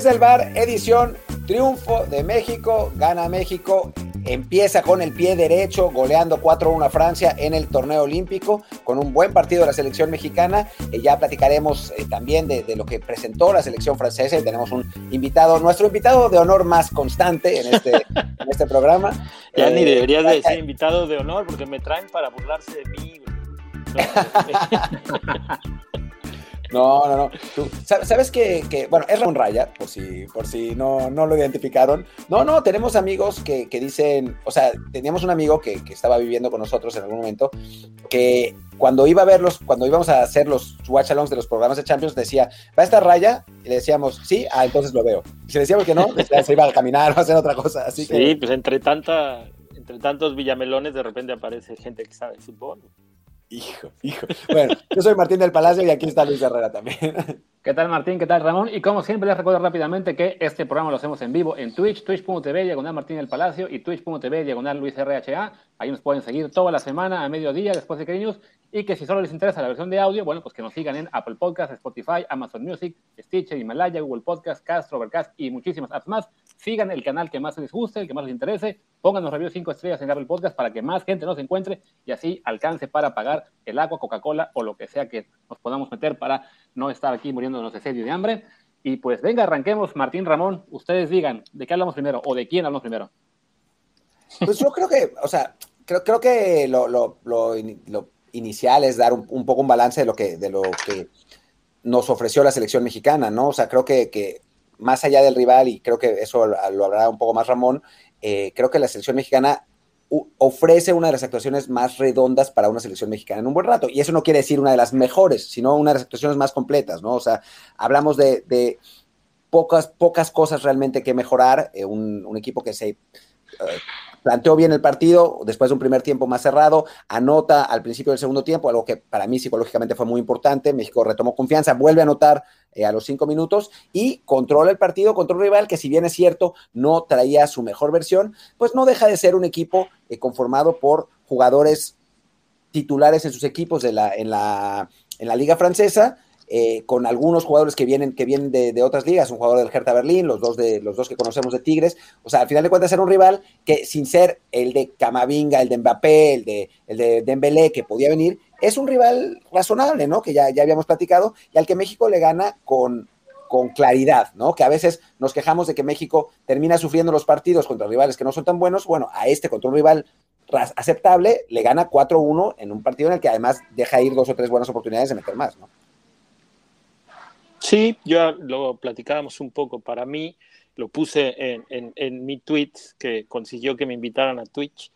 desde el bar, edición Triunfo de México, gana México, empieza con el pie derecho, goleando 4-1 a Francia en el torneo olímpico, con un buen partido de la selección mexicana. Eh, ya platicaremos eh, también de, lo que presentó la selección francesa y tenemos un invitado, nuestro invitado de honor más constante en este, en este programa. Ya ni deberías de ser invitado de honor porque me traen para burlarse de mí. No, no, no. Tú, ¿Sabes que, bueno, es Ramón Raya, por si, por si no, no lo identificaron. No, no, tenemos amigos que, dicen, o sea, teníamos un amigo que, estaba viviendo con nosotros en algún momento, que cuando iba a verlos, cuando íbamos a hacer los watch alongs de los programas de Champions, decía, ¿va a estar Raya? Y le decíamos, sí, ah, entonces lo veo. Y si decíamos que no, se iba a caminar o a hacer otra cosa. Así sí, pues entre tanta, entre tantos villamelones de repente aparece gente que sabe fútbol. Hijo, hijo. Bueno, yo soy Martín del Palacio y aquí está Luis Herrera también. ¿Qué tal Martín? ¿Qué tal Ramón? Y como siempre les recuerdo rápidamente que este programa lo hacemos en vivo en Twitch, twitch.tv diagonal Martín del Palacio y twitch.tv diagonal Luis RHA. Ahí nos pueden seguir toda la semana a mediodía después de cariños y que si solo les interesa la versión de audio, bueno, pues que nos sigan en Apple Podcasts, Spotify, Amazon Music, Stitcher, Himalaya, Google Podcast, Castro, Overcast y muchísimas apps más. Sigan el canal que más les guste, el que más les interese. Pónganos reviews 5 estrellas en Apple Podcast para que más gente nos encuentre y así alcance para pagar el agua, Coca-Cola o lo que sea que nos podamos meter para no estar aquí muriéndonos de sed y de hambre. Y pues venga, arranquemos. Martín Ramón, ustedes digan, ¿de qué hablamos primero o de quién hablamos primero? Pues yo creo que, o sea, creo, creo que lo, lo, lo, inicial es dar un, poco un balance de lo, que, de lo que nos ofreció la selección mexicana, ¿no? O sea, creo que, que más allá del rival, y creo que eso lo hablará un poco más Ramón, eh, creo que la selección mexicana ofrece una de las actuaciones más redondas para una selección mexicana en un buen rato. Y eso no quiere decir una de las mejores, sino una de las actuaciones más completas, ¿no? O sea, hablamos de, pocas, pocas cosas realmente que mejorar. Eh, un, equipo que se eh, planteó bien el partido después de un primer tiempo más cerrado, anota al principio del segundo tiempo, algo que para mí psicológicamente fue muy importante. México retomó confianza, vuelve a anotar eh, a los cinco minutos y controla el partido contra un rival que, si bien es cierto, no traía su mejor versión, pues no deja de ser un equipo eh, conformado por jugadores titulares en sus equipos de la, en, la, en la Liga Francesa eh, con algunos jugadores que vienen, que vienen de, otras ligas, un jugador del Hertha Berlín, los dos, de, los dos que conocemos de Tigres. O sea, al final de cuentas era un rival que sin ser el de Camavinga, el de Mbappé, el de, el de Dembélé, que podía venir, es un rival razonable, ¿no? Que ya, ya habíamos platicado, y al que México le gana con, con claridad, ¿no? Que a veces nos quejamos de que México termina sufriendo los partidos contra rivales que no son tan buenos. Bueno, a este contra un rival aceptable le gana 4-1 en un partido en el que además deja ir dos o tres buenas oportunidades de meter más, ¿no? Sí, yo lo platicábamos un poco. Para mí, lo puse en, en, mi tweet que consiguió que me invitaran a Twitch.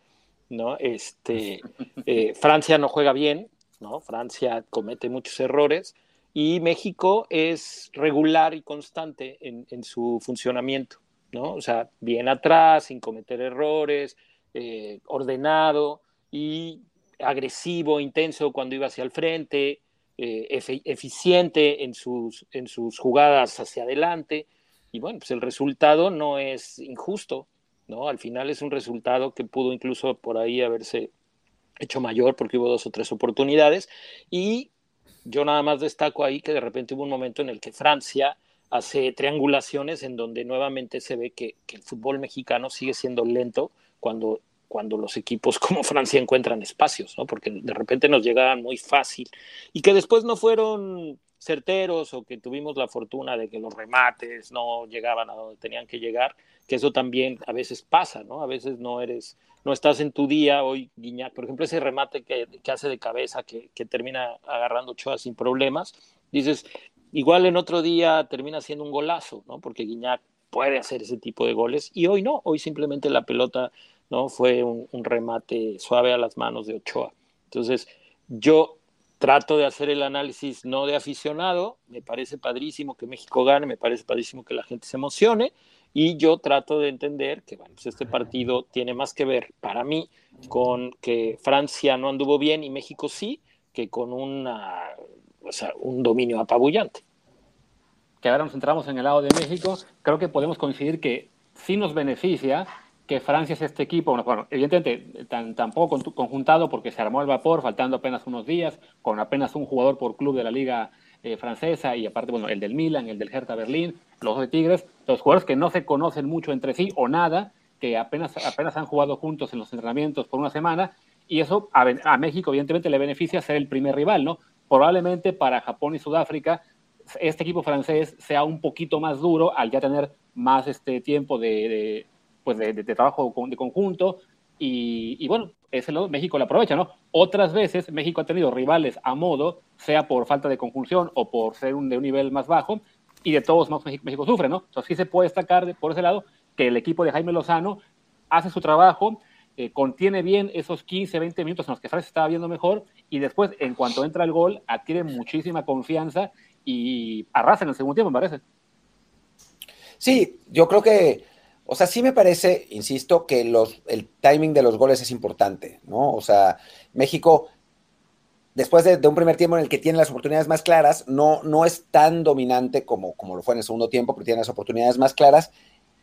¿no? Este, eh, Francia no juega bien, ¿no? Francia comete muchos errores y México es regular y constante en, en su funcionamiento, ¿no? O sea, bien atrás, sin cometer errores, eh, ordenado y agresivo, intenso cuando iba hacia el frente, eh, eficiente en sus, en sus jugadas hacia adelante. Y bueno, pues el resultado no es injusto, ¿no? Al final es un resultado que pudo incluso por ahí haberse hecho mayor porque hubo dos o tres oportunidades. Y yo nada más destaco ahí que de repente hubo un momento en el que Francia hace triangulaciones en donde nuevamente se ve que, que el fútbol mexicano sigue siendo lento cuando cuando los equipos como Francia encuentran espacios, ¿no? Porque de repente nos llegaban muy fácil y que después no fueron certeros o que tuvimos la fortuna de que los remates no llegaban a donde tenían que llegar, que eso también a veces pasa, ¿no? A veces no eres, no estás en tu día, hoy Guiñac, por ejemplo, ese remate que, que hace de cabeza, que, que termina agarrando Ochoa sin problemas, dices, igual en otro día termina siendo un golazo, ¿no? Porque Guiñac puede hacer ese tipo de goles y hoy no, hoy simplemente la pelota ¿no? Fue un, remate suave a las manos de Ochoa. Entonces, yo trato de hacer el análisis no de aficionado, me parece padrísimo que México gane, me parece padrísimo que la gente se emocione, y yo trato de entender que bueno, pues este partido tiene más que ver para mí con que Francia no anduvo bien y México sí, que con un dominio apabullante. Que ahora nos centramos en el lado de México, creo que podemos coincidir que sí nos beneficia que Francia es este equipo, bueno, evidentemente tan, tampoco conjuntado porque se armó el vapor, faltando apenas unos días, con apenas un jugador por club de la Liga eh, francesa y aparte, bueno, el del Milan, el del Hertha Berlín, los de Tigres, los jugadores que no se conocen mucho entre sí o nada, que apenas, apenas han jugado juntos en los entrenamientos por una semana, y eso a, a México evidentemente le beneficia ser el primer rival, ¿no? Probablemente para Japón y Sudáfrica este equipo francés sea un poquito más duro al ya tener más este tiempo de, pues de, trabajo de conjunto. Y, bueno, ese lado México lo aprovecha, ¿no? Otras veces México ha tenido rivales a modo, sea por falta de conjunción o por ser de un nivel más bajo, y de todos modos México, sufre, ¿no? Entonces sí se puede destacar por ese lado que el equipo de Jaime Lozano hace su trabajo, eh, contiene bien esos 15, 20 minutos en los que Francia estaba viendo mejor, y después, en cuanto entra el gol, adquiere muchísima confianza y arrasa en el segundo tiempo, me parece. Sí, yo creo que, o sea, sí me parece, insisto, que el timing de los goles es importante, ¿no? O sea, México, después de, un primer tiempo en el que tiene las oportunidades más claras, no, no es tan dominante como, como lo fue en el segundo tiempo, pero tiene las oportunidades más claras.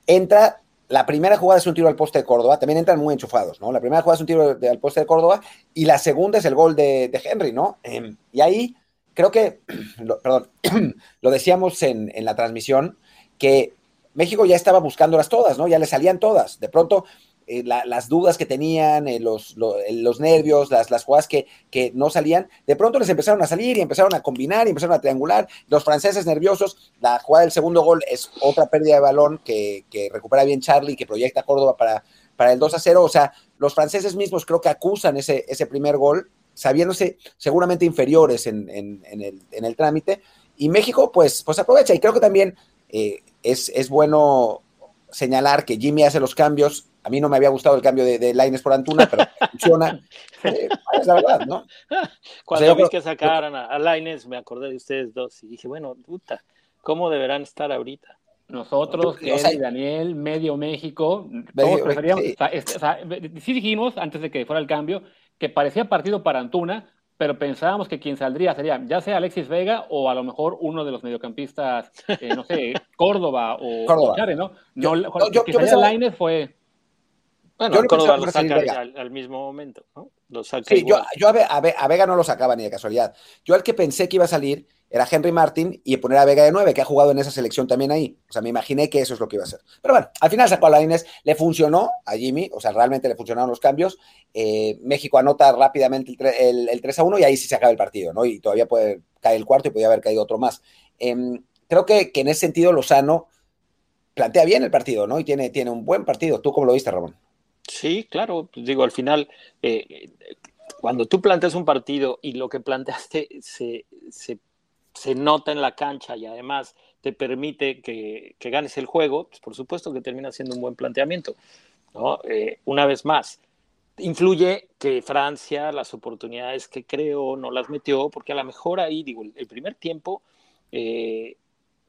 Entra, la primera jugada es un tiro al poste de Córdoba, también entran muy enchufados, ¿no? La primera jugada es un tiro al poste de Córdoba y la segunda es el gol de, Henry, ¿no? Em, y ahí creo que, perdón, lo decíamos en, la transmisión, que México ya estaba buscándolas todas, ¿no? Ya le salían todas. De pronto, eh, las dudas que tenían, eh, los, los, nervios, las, jugadas que, no salían, de pronto les empezaron a salir y empezaron a combinar y empezaron a triangular. Los franceses nerviosos, la jugada del segundo gol es otra pérdida de balón que, recupera bien Charlie, que proyecta Córdoba para, el 2 a 0. O sea, los franceses mismos creo que acusan ese, primer gol sabiéndose seguramente inferiores en, el, en, el, trámite. Y México, pues, pues aprovecha. Y creo que también eh, es, es, bueno señalar que Jimmy hace los cambios. A mí no me había gustado el cambio de, de Laines por Antuna, pero funciona. Eh, es la verdad, ¿no? Cuando vi que sacaran a, a Laines, me acordé de ustedes dos y dije, bueno, puta, ¿cómo deberán estar ahorita? Nosotros, que y Daniel, medio México, todos preferíamos. O sea, sí dijimos antes de que fuera el cambio que parecía partido para Antuna, pero pensábamos que quien saldría sería ya sea Alexis Vega o a lo mejor uno de los mediocampistas, eh, no sé, Córdoba o, Córdoba. ¿no? Yo, yo, que yo Lainez fue... Bueno, yo Córdoba lo saca al, al, mismo momento, ¿no? Lo saca sí, yo, yo a, a, a, Vega no lo sacaba ni de casualidad. Yo al que pensé que iba a salir era Henry Martin y poner a Vega de 9, que ha jugado en esa selección también ahí. O sea, me imaginé que eso es lo que iba a hacer. Pero bueno, al final sacó a le funcionó a Jimmy, o sea, realmente le funcionaron los cambios. Eh, México anota rápidamente el, el, 3 a 1 y ahí sí se acaba el partido, ¿no? Y todavía puede caer el cuarto y podría haber caído otro más. Eh, creo que, que, en ese sentido Lozano plantea bien el partido, ¿no? Y tiene, tiene un buen partido. ¿Tú cómo lo viste, Ramón? Sí, claro, pues digo, al final, eh, cuando tú planteas un partido y lo que planteaste se, se se nota en la cancha y además te permite que, que ganes el juego, pues por supuesto que termina siendo un buen planteamiento. ¿no? Eh, una vez más, influye que Francia las oportunidades que creó no las metió, porque a lo mejor ahí, digo, el primer tiempo, eh,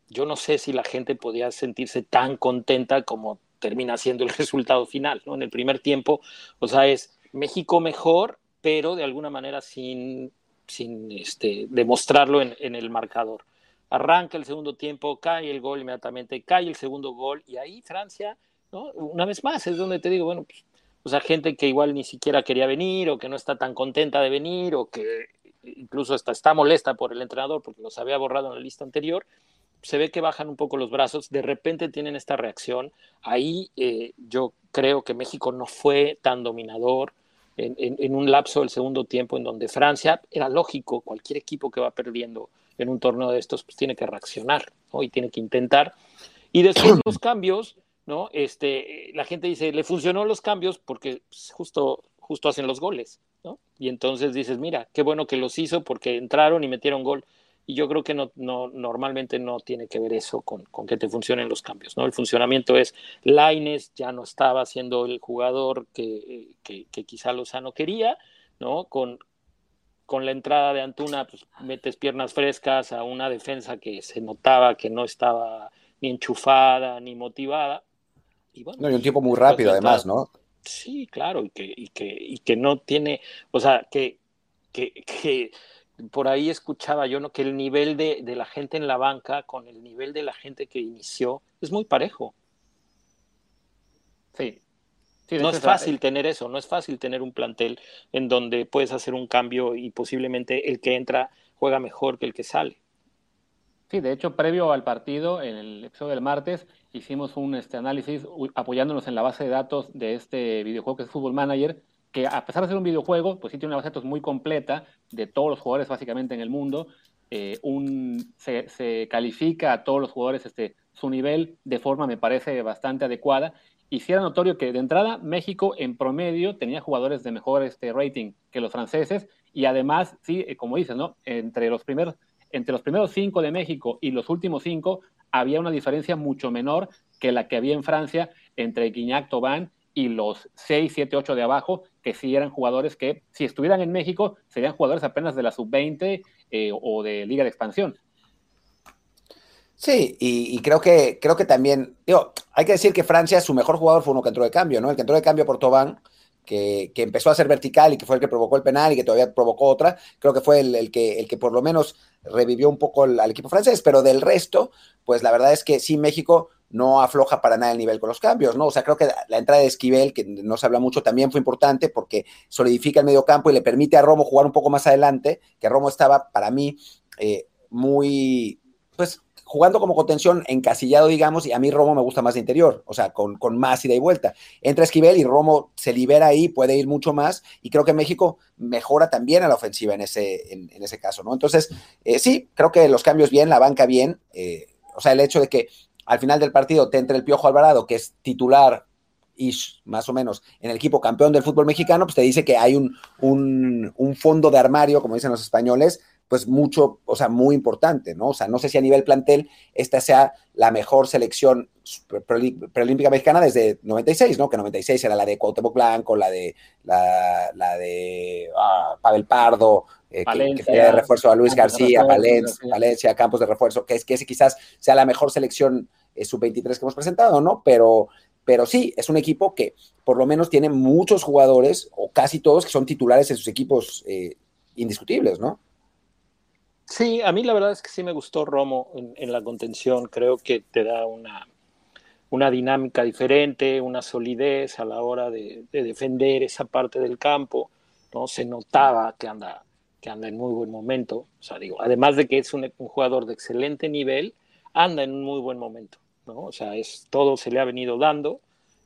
yo no sé si la gente podía sentirse tan contenta como termina siendo el resultado final, ¿no? En el primer tiempo, o sea, es México mejor, pero de alguna manera sin sin este, demostrarlo en, el marcador. Arranca el segundo tiempo, cae el gol inmediatamente, cae el segundo gol y ahí Francia, ¿no? una vez más, es donde te digo, bueno, pues, o sea, gente que igual ni siquiera quería venir o que no está tan contenta de venir o que incluso hasta está molesta por el entrenador porque los había borrado en la lista anterior, se ve que bajan un poco los brazos, de repente tienen esta reacción. Ahí eh, yo creo que México no fue tan dominador, en, en, en, un lapso del segundo tiempo en donde Francia, era lógico, cualquier equipo que va perdiendo en un torneo de estos, pues tiene que reaccionar ¿no? y tiene que intentar. Y después los cambios, ¿no? Este, la gente dice, le funcionó los cambios porque pues, justo, justo hacen los goles, ¿no? Y entonces dices, mira, qué bueno que los hizo porque entraron y metieron gol. Y yo creo que no, no, normalmente no tiene que ver eso con, con, que te funcionen los cambios. ¿no? El funcionamiento es Laines ya no estaba siendo el jugador que, que, que quizá Lozano quería, ¿no? Con, con la entrada de Antuna, pues metes piernas frescas a una defensa que se notaba que no estaba ni enchufada ni motivada. Y, bueno, no, y un tiempo muy rápido, además, ¿no? Sí, claro, y que, y que, y que no tiene, o sea, que, que, que por ahí escuchaba yo ¿no? que el nivel de, de, la gente en la banca con el nivel de la gente que inició es muy parejo. Sí. sí no es fácil tener eso, no es fácil tener un plantel en donde puedes hacer un cambio y posiblemente el que entra juega mejor que el que sale. Sí, de hecho, previo al partido, en el episodio del martes, hicimos un este, análisis apoyándonos en la base de datos de este videojuego que es Football Manager, que a pesar de ser un videojuego, pues sí tiene una base de muy completa de todos los jugadores básicamente en el mundo. Eh, un, se, califica a todos los jugadores este, su nivel de forma, me parece, bastante adecuada. Y sí era notorio que de entrada México en promedio tenía jugadores de mejor este, rating que los franceses y además, sí, eh, como dices, ¿no? entre, los primeros, entre los primeros cinco de México y los últimos cinco había una diferencia mucho menor que la que había en Francia entre Guignac, Tobán y los 6, 7, 8 de abajo, que sí eran jugadores que, si estuvieran en México, serían jugadores apenas de la sub-20 eh, o de Liga de Expansión. Sí, y, creo que creo que también, digo, hay que decir que Francia, su mejor jugador fue uno que entró de cambio, ¿no? El que entró de cambio por Tobán, que, empezó a ser vertical y que fue el que provocó el penal y que todavía provocó otra, creo que fue el, que, el que por lo menos revivió un poco al equipo francés, pero del resto, pues la verdad es que sí, México no afloja para nada el nivel con los cambios, ¿no? O sea, creo que la entrada de Esquivel, que no se habla mucho, también fue importante porque solidifica el medio campo y le permite a Romo jugar un poco más adelante, que Romo estaba para mí eh, muy, pues, jugando como contención encasillado, digamos, y a mí Romo me gusta más de interior, o sea, con, con, más ida y vuelta. Entra Esquivel y Romo se libera ahí, puede ir mucho más, y creo que México mejora también a la ofensiva en ese, en, ese caso, ¿no? Entonces, eh, sí, creo que los cambios bien, la banca bien, eh, o sea, el hecho de que al final del partido te entre el Piojo Alvarado, que es titular y más o menos en el equipo campeón del fútbol mexicano, pues te dice que hay un, un, fondo de armario, como dicen los españoles, pues mucho, o sea, muy importante, ¿no? O sea, no sé si a nivel plantel esta sea la mejor selección preolímpica mexicana desde 96, ¿no? Que 96 era la de Cuauhtémoc Blanco, la de la, la de ah, Pavel Pardo, eh, que, que de refuerzo a Luis García, Valencia, Campos de refuerzo, que es que ese quizás sea la mejor selección eh, sub-23 que hemos presentado, ¿no? Pero, pero sí, es un equipo que por lo menos tiene muchos jugadores, o casi todos, que son titulares en sus equipos eh, indiscutibles, ¿no? Sí, a mí la verdad es que sí me gustó Romo en, la contención. Creo que te da una, una, dinámica diferente, una solidez a la hora de, defender esa parte del campo. ¿no? Se notaba que anda, que anda en muy buen momento. O sea, digo, además de que es un, un jugador de excelente nivel, anda en un muy buen momento. ¿no? O sea, es, todo se le ha venido dando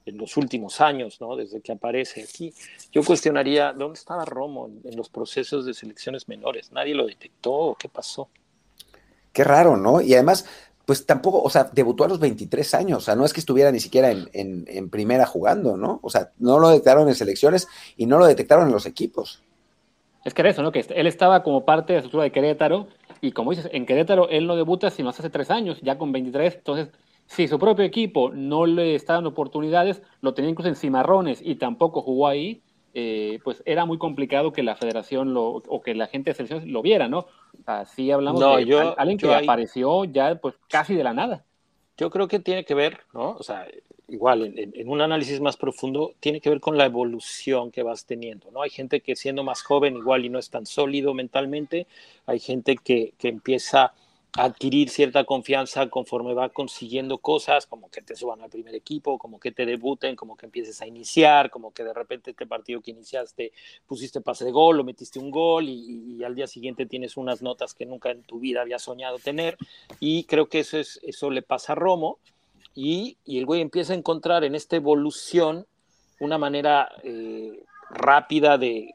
en los últimos años, ¿no? Desde que aparece aquí. Yo cuestionaría, ¿dónde estaba Romo en, los procesos de selecciones menores? ¿Nadie lo detectó? ¿Qué pasó? Qué raro, ¿no? Y además, pues tampoco, o sea, debutó a los 23 años, o sea, no es que estuviera ni siquiera en, primera jugando, ¿no? O sea, no lo detectaron en selecciones y no lo detectaron en los equipos. Es que era eso, ¿no? Que él estaba como parte de la estructura de Querétaro y como dices, en Querétaro él no debuta sino hace tres años, ya con 23, entonces si su propio equipo no le está dando oportunidades, lo tenía incluso en cimarrones y tampoco jugó ahí, eh, pues era muy complicado que la federación lo, o que la gente de selecciones lo viera, ¿no? Así hablamos de alguien que apareció ya pues casi de la nada. Yo creo que tiene que ver, ¿no? O sea, igual en, un análisis más profundo, tiene que ver con la evolución que vas teniendo, ¿no? Hay gente que siendo más joven igual y no es tan sólido mentalmente, hay gente que, que empieza adquirir cierta confianza conforme va consiguiendo cosas, como que te suban al primer equipo, como que te debuten, como que empieces a iniciar, como que de repente este partido que iniciaste pusiste pase de gol o metiste un gol y, al día siguiente tienes unas notas que nunca en tu vida habías soñado tener. Y creo que eso, es, eso le pasa a Romo y, el güey empieza a encontrar en esta evolución una manera eh, rápida de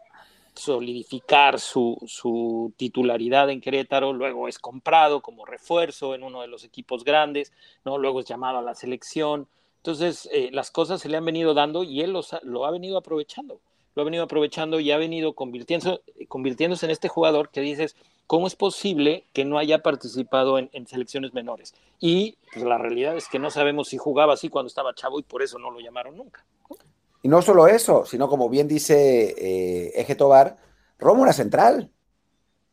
solidificar su, titularidad en Querétaro, luego es comprado como refuerzo en uno de los equipos grandes, ¿no? luego es llamado a la selección. Entonces, eh, las cosas se le han venido dando y él lo ha venido aprovechando, lo ha venido aprovechando y ha venido convirtiéndose, convirtiéndose en este jugador que dices, ¿cómo es posible que no haya participado en, selecciones menores? Y pues, la realidad es que no sabemos si jugaba así cuando estaba chavo y por eso no lo llamaron nunca. Y no solo eso, sino como bien dice eh, Eje Tobar, Romo era central.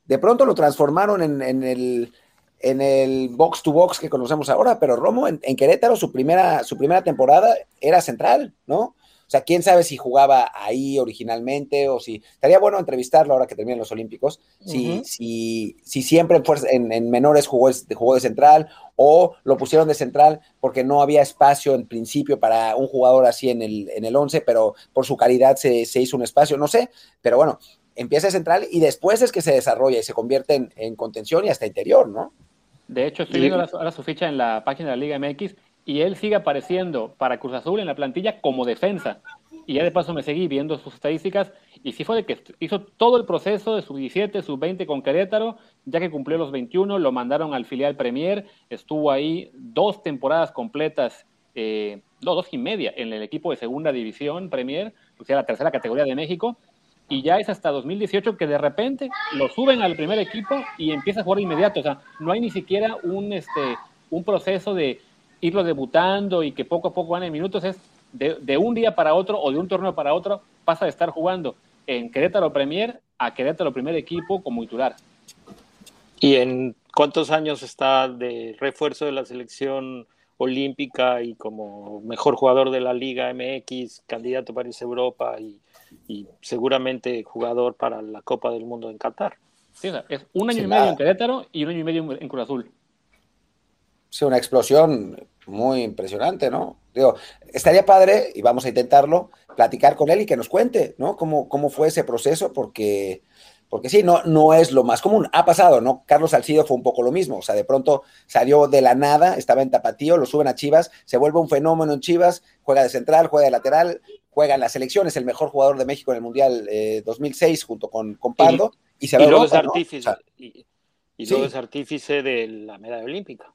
De pronto lo transformaron en, el, en el box to box que conocemos ahora, pero Romo en, Querétaro su primera, su primera temporada era central, ¿no? O sea, quién sabe si jugaba ahí originalmente o si. Estaría bueno entrevistarlo ahora que terminan los Olímpicos. Si, si, si siempre en, en, menores jugó, jugó de central o lo pusieron de central porque no había espacio en principio para un jugador así en el, en el 11, pero por su calidad se, se hizo un espacio, no sé. Pero bueno, empieza de central y después es que se desarrolla y se convierte en, en contención y hasta interior, ¿no? De hecho, estoy viendo ahora, su ficha en la página de la Liga MX y él sigue apareciendo para Cruz Azul en la plantilla como defensa. Y ya de paso me seguí viendo sus estadísticas y sí fue de que hizo todo el proceso de sub 17, sub 20 con Querétaro, ya que cumplió los 21, lo mandaron al filial Premier, estuvo ahí dos temporadas completas, eh, dos y media en el equipo de segunda división Premier, o sea, la tercera categoría de México, y ya es hasta 2018 que de repente lo suben al primer equipo y empieza a jugar inmediato. O sea, no hay ni siquiera un, este, un proceso de irlo debutando y que poco a poco van en minutos. Es de, un día para otro o de un torneo para otro, pasa de estar jugando en Querétaro Premier a Querétaro primer equipo como titular. ¿Y en cuántos años está de refuerzo de la selección olímpica y como mejor jugador de la Liga MX, candidato para irse a Europa y y seguramente jugador para la Copa del Mundo en Qatar. Sí, es un año y medio en Querétaro y un año y medio en Cruz Azul. Sí, una explosión muy impresionante, ¿no? Digo, estaría padre, y vamos a intentarlo, platicar con él y que nos cuente, ¿no? Cómo, cómo fue ese proceso, porque porque sí, no, no es lo más común. Ha pasado, ¿no? Carlos Salcido fue un poco lo mismo. O sea, de pronto salió de la nada, estaba en Tapatío, lo suben a Chivas, se vuelve un fenómeno en Chivas, juega de central, juega de lateral, juega en la selección, es el mejor jugador de México en el Mundial 2006 eh, junto con, con Pardo. Y, se luego es artífice, y, luego es artífice de la medalla olímpica.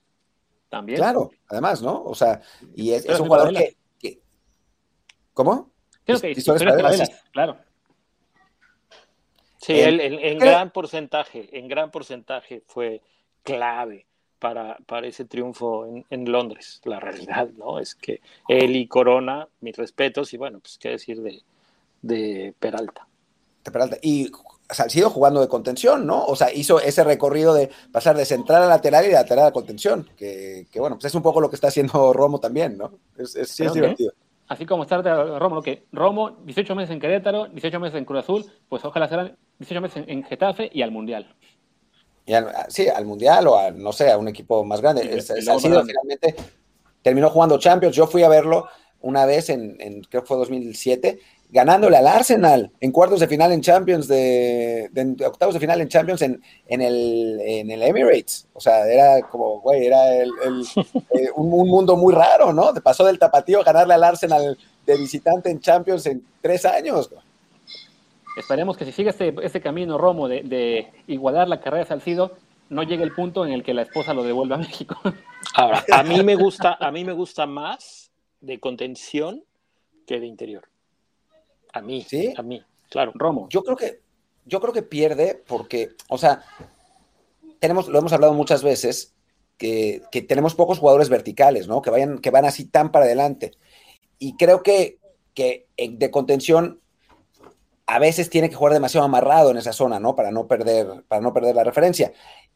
También. Claro, además, ¿no? O sea, y es, un jugador que, ¿Cómo? Creo que claro. Sí, él, en, gran porcentaje, en gran porcentaje fue clave para, para ese triunfo en, Londres. La realidad, ¿no? Es que él y Corona, mis respetos, y bueno, pues qué decir de, de Peralta. De Peralta. Y Salcido jugando de contención, ¿no? O sea, hizo ese recorrido de pasar de central a lateral y de lateral a contención, que, que bueno, pues es un poco lo que está haciendo Romo también, ¿no? Es, sí, es divertido así como de Romo, que Romo, 18 meses en Querétaro, 18 meses en Cruz Azul, pues ojalá serán 18 meses en, Getafe y al Mundial. sí, al Mundial o a, no sé, a un equipo más grande. Salcido finalmente terminó jugando Champions. Yo fui a verlo una vez en, en creo que fue 2007 ganándole al Arsenal en cuartos de final en Champions, de, octavos de final en Champions en, en, el, en el Emirates. O sea, era como, güey, era el, eh, un, mundo muy raro, ¿no? Pasó del tapatío a ganarle al Arsenal de visitante en Champions en tres años. Esperemos que si sigue este, este camino, Romo, de, de, igualar la carrera de Salcido, no llegue el punto en el que la esposa lo devuelva a México. Ahora, a mí me gusta, a mí me gusta más de contención que de interior. A mí, ¿Sí? a mí, claro. Romo. Yo creo que, yo creo que pierde porque, o sea, tenemos, lo hemos hablado muchas veces, que, tenemos pocos jugadores verticales, ¿no? Que vayan, que van así tan para adelante. Y creo que, que de contención a veces tiene que jugar demasiado amarrado en esa zona, ¿no? Para no perder, para no perder la referencia.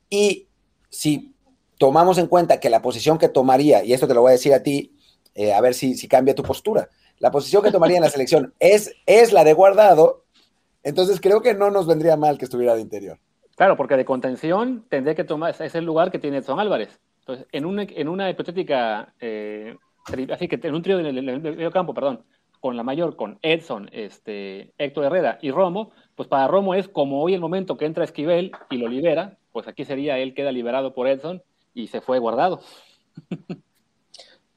Y si tomamos en cuenta que la posición que tomaría, y esto te lo voy a decir a ti, eh, a ver si, si cambia tu postura, la posición que tomaría en la selección es, es la de guardado, entonces creo que no nos vendría mal que estuviera de interior. Claro, porque de contención tendría que tomar, es el lugar que tiene Edson Álvarez. Entonces, en una, en una hipotética, eh, así que en un trío en el, medio campo, perdón, con la mayor, con Edson, este, Héctor Herrera y Romo, pues para Romo es como hoy el momento que entra Esquivel y lo libera, pues aquí sería él queda liberado por Edson y se fue guardado.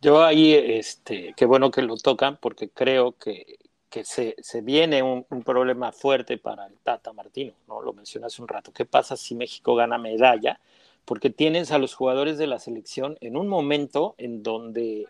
Yo ahí, este, qué bueno que lo tocan porque creo que, que se, se, viene un, un, problema fuerte para el Tata Martino, ¿no? Lo mencioné hace un rato. ¿Qué pasa si México gana medalla? Porque tienes a los jugadores de la selección en un momento en donde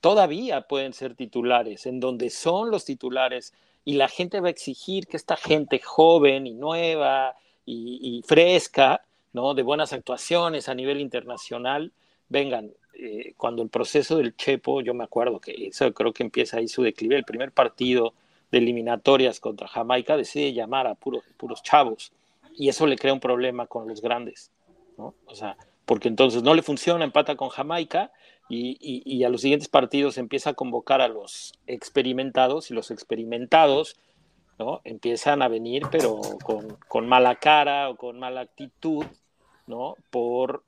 todavía pueden ser titulares, en donde son los titulares y la gente va a exigir que esta gente joven y nueva y, y fresca, ¿no? De buenas actuaciones a nivel internacional, vengan, eh, cuando el proceso del Chepo, yo me acuerdo que eso creo que empieza ahí su declive, el primer partido de eliminatorias contra Jamaica decide llamar a puros, puros chavos y eso le crea un problema con los grandes, ¿no? O sea, porque entonces no le funciona, empata con Jamaica y, y, a los siguientes partidos empieza a convocar a los experimentados y los experimentados ¿no? empiezan a venir pero con, con mala cara o con mala actitud, ¿no? Por,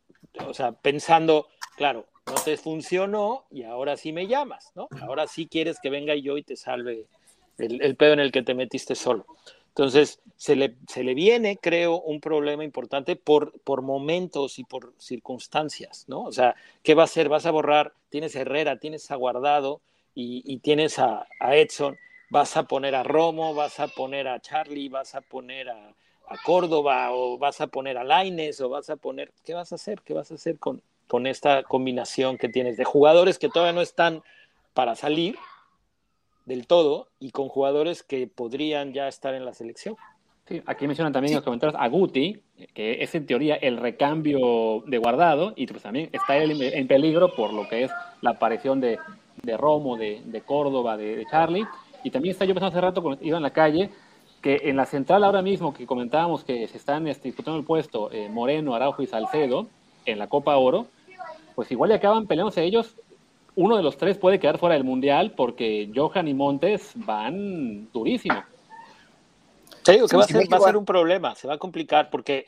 o sea, pensando, claro, no te funcionó y ahora sí me llamas, ¿no? Ahora sí quieres que venga yo y te salve el, pedo en el que te metiste solo. Entonces, se le, se le viene, creo, un problema importante por, por momentos y por circunstancias, ¿no? O sea, ¿qué va a hacer? Vas a borrar, tienes a Herrera, tienes a Guardado y, tienes a, Edson, vas a poner a Romo, vas a poner a Charlie, vas a poner a, Córdoba o vas a poner a Laines o vas a poner, ¿qué vas a hacer? ¿Qué vas a hacer con, con esta combinación que tienes de jugadores que todavía no están para salir del todo y con jugadores que podrían ya estar en la selección? Sí, aquí mencionan también en los comentarios a Guti, que es en teoría el recambio de guardado y pues también está en peligro por lo que es la aparición de, de Romo, de, de Córdoba, de, Charlie. Y también está, yo pensando hace rato cuando iba en la calle, que en la central ahora mismo que comentábamos que se están este, disputando el puesto eh, Moreno, Araujo y Salcedo en la Copa Oro, pues igual ya acaban peleándose ellos. Uno de los tres puede quedar fuera del Mundial porque Johan y Montes van durísimo. Sí, que va, a ser, va a ser un problema, se va a complicar porque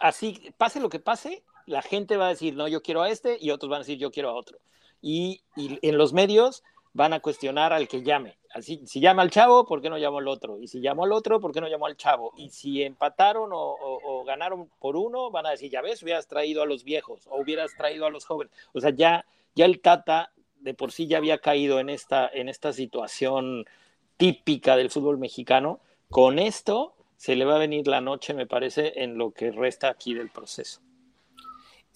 así, pase lo que pase, la gente va a decir, no, yo quiero a este y otros van a decir, yo quiero a otro y, en los medios van a cuestionar al que llame. Así, si llama al chavo, ¿por qué no llamó al otro? Y si llamó al otro, ¿por qué no llamó al chavo? Y si empataron o, ganaron por uno, van a decir, ya ves, hubieras traído a los viejos o hubieras traído a los jóvenes. O sea, ya, ya el Tata de por sí ya había caído en esta, en esta situación típica del fútbol mexicano. Con esto se le va a venir la noche, me parece, en lo que resta aquí del proceso.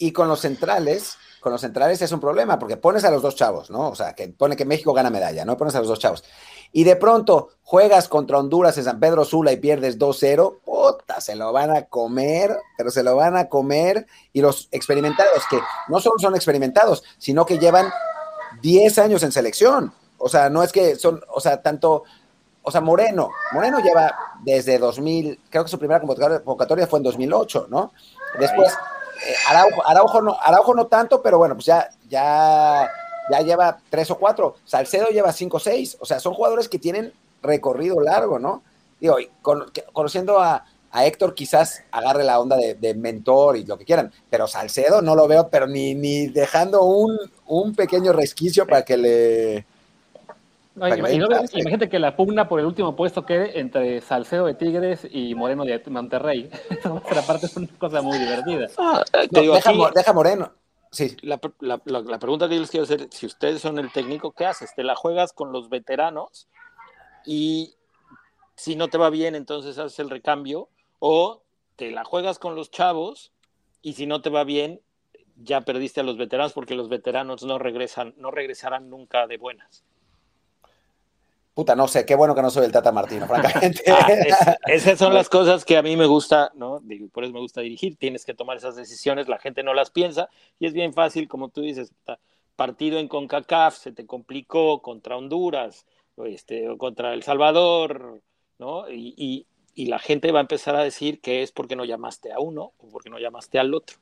Y con los centrales, con los centrales es un problema, porque pones a los dos chavos, ¿no? O sea, que pone que México gana medalla, ¿no? Pones a los dos chavos. Y de pronto juegas contra Honduras en San Pedro Sula y pierdes 2-0, puta, se lo van a comer, pero se lo van a comer. Y los experimentados, que no solo son experimentados, sino que llevan 10 años en selección. O sea, no es que son, o sea, tanto, o sea, Moreno, Moreno lleva desde 2000, creo que su primera convocatoria fue en 2008, ¿no? Después eh, Araujo, no, Araujo no tanto, pero bueno, pues ya, ya, ya lleva tres o cuatro. Salcedo lleva cinco o seis. O sea, son jugadores que tienen recorrido largo, ¿no? Digo, conociendo a, Héctor quizás agarre la onda de, mentor y lo que quieran, pero Salcedo no lo veo, pero ni, ni dejando un, un pequeño resquicio para que le, imagínate que la pugna por el último puesto quede entre Salcedo de Tigres y Moreno de Monterrey. Esa es una cosa muy divertida. Ah, deja, Moreno. Sí. La, pregunta que yo les quiero hacer, si ustedes son el técnico, ¿qué haces? ¿Te la juegas con los veteranos? Y si no te va bien, entonces haces el recambio. O te la juegas con los chavos y si no te va bien, ya perdiste a los veteranos porque los veteranos no regresan, no regresarán nunca de buenas. Puta, no sé, qué bueno que no soy el Tata Martino, francamente. Ah, esas son las cosas que a mí me gusta, ¿no? Por eso me gusta dirigir, tienes que tomar esas decisiones, la gente no las piensa y es bien fácil, como tú dices, partido en CONCACAF, se te complicó contra Honduras, o este, o contra El Salvador, ¿no? Y, la gente va a empezar a decir que es porque no llamaste a uno o porque no llamaste al otro,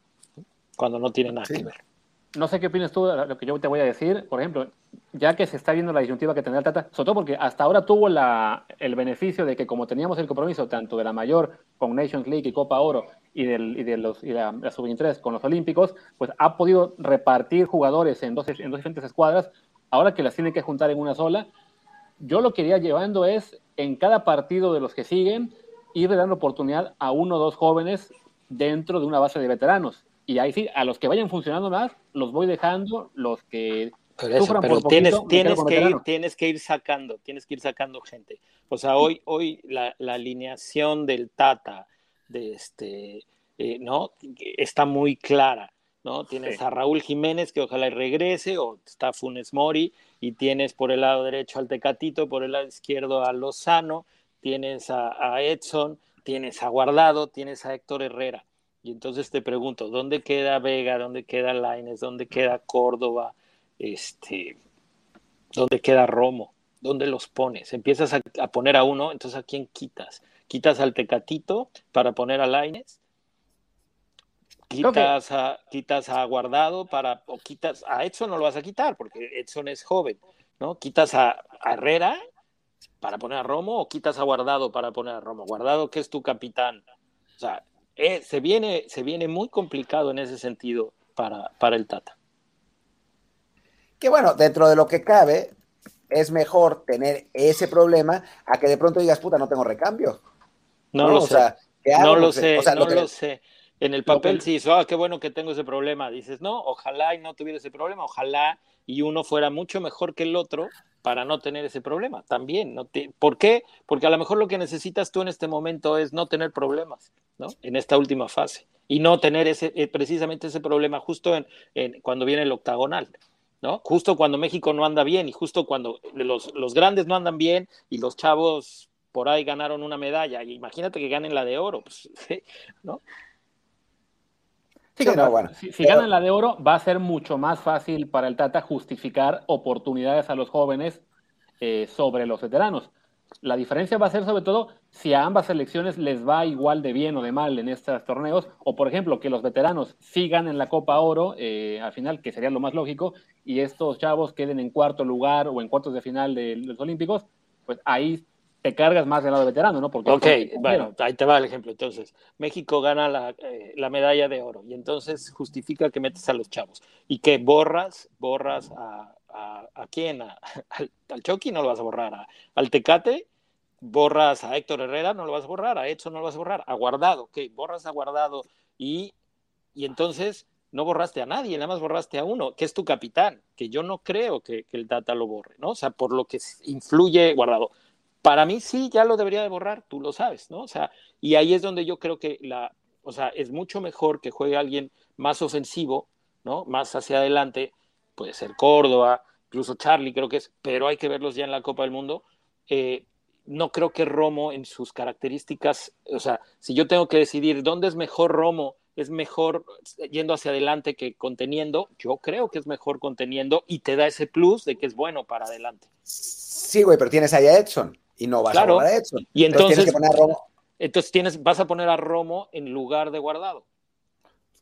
cuando no tiene nada que ver. No sé qué opinas tú de lo que yo te voy a decir. Por ejemplo, ya que se está viendo la disyuntiva que tendrá el Tata, sobre todo porque hasta ahora tuvo el beneficio de que como teníamos el compromiso tanto de la mayor con Nations League y Copa Oro y, de los, y la, Sub-23 con los Olímpicos, pues ha podido repartir jugadores en dos, en dos diferentes escuadras, ahora que las tiene que juntar en una sola. Yo lo que iría llevando es en cada partido de los que siguen, ir dando oportunidad a uno o dos jóvenes dentro de una base de veteranos. Y ahí sí, a los que vayan funcionando más, los voy dejando, los que pero, tienes, tienes, que ir, tienes que ir sacando, tienes que ir sacando gente. O sea, hoy, hoy la, alineación del Tata de este, eh, ¿no? está muy clara. ¿no? Tienes a Raúl Jiménez que ojalá regrese, o está Funes Mori, y tienes por el lado derecho al Tecatito, por el lado izquierdo a Lozano, tienes a, a Edson, tienes a Guardado, tienes a Héctor Herrera. Y entonces te pregunto, ¿dónde queda Vega? ¿Dónde queda Laines? ¿Dónde queda Córdoba? este, ¿dónde queda Romo? ¿Dónde los pones? Empiezas a, poner a uno, entonces ¿a quién quitas? ¿Quitas al Tecatito para poner a Laines? ¿Quitas, a, quitas a Guardado para, o quitas a Edson no lo vas a quitar porque Edson es joven, ¿no? ¿Quitas a, Herrera para poner a Romo o quitas a Guardado para poner a Romo? Guardado que es tu capitán. O sea, eh, se, viene, se viene muy complicado en ese sentido para, para el Tata que bueno, dentro de lo que cabe, es mejor tener ese problema a que de pronto digas, puta, no tengo recambio. No, lo sé. no lo sé, no lo sé. En el papel sí, ah, qué bueno que tengo ese problema. Dices, no, ojalá y no tuviera ese problema, ojalá y uno fuera mucho mejor que el otro para no tener ese problema también. ¿no? ¿Por qué? Porque a lo mejor lo que necesitas tú en este momento es no tener problemas, ¿no? En esta última fase. Y no tener ese, eh, precisamente ese problema justo en, cuando viene el octagonal. ¿no? Justo cuando México no anda bien y justo cuando los, los grandes no andan bien y los chavos por ahí ganaron una medalla. Y imagínate que ganen la de oro, pues, ¿no? Si, ganan la de oro, va a ser mucho más fácil para el Tata justificar oportunidades a los jóvenes eh, sobre los veteranos. La diferencia va a ser sobre todo si a ambas selecciones les va igual de bien o de mal en estos torneos, o por ejemplo que los veteranos sigan en la Copa Oro eh, al final, que sería lo más lógico, y estos chavos queden en cuarto lugar o en cuartos de final de los Olímpicos, pues ahí te cargas más del lado veterano, ¿no? Porque ok, bueno, ahí te va el ejemplo. Entonces, México gana la, eh, la, medalla de oro y entonces justifica que metes a los chavos. Y que borras, borras a, a, a quién, al, al, Chucky no lo vas a borrar, al Tecate borras a Héctor Herrera, no lo vas a borrar, a Edson no lo vas a borrar, a Guardado, ok, borras a Guardado y, y entonces no borraste a nadie, nada más borraste a uno, que es tu capitán, que yo no creo que, que el Tata lo borre, ¿no? O sea, por lo que influye Guardado para mí sí, ya lo debería de borrar, tú lo sabes, ¿no? O sea, y ahí es donde yo creo que la, o sea, es mucho mejor que juegue alguien más ofensivo, ¿no? Más hacia adelante, puede ser Córdoba, incluso Charlie creo que es, pero hay que verlos ya en la Copa del Mundo. Eh, no creo que Romo en sus características, o sea, si yo tengo que decidir dónde es mejor Romo, es mejor yendo hacia adelante que conteniendo, yo creo que es mejor conteniendo y te da ese plus de que es bueno para adelante. Sí, güey, pero tienes ahí a Edson y no vas a poner a Edson. Y entonces, tienes a Romo. Entonces tienes, vas a poner a Romo en lugar de guardado.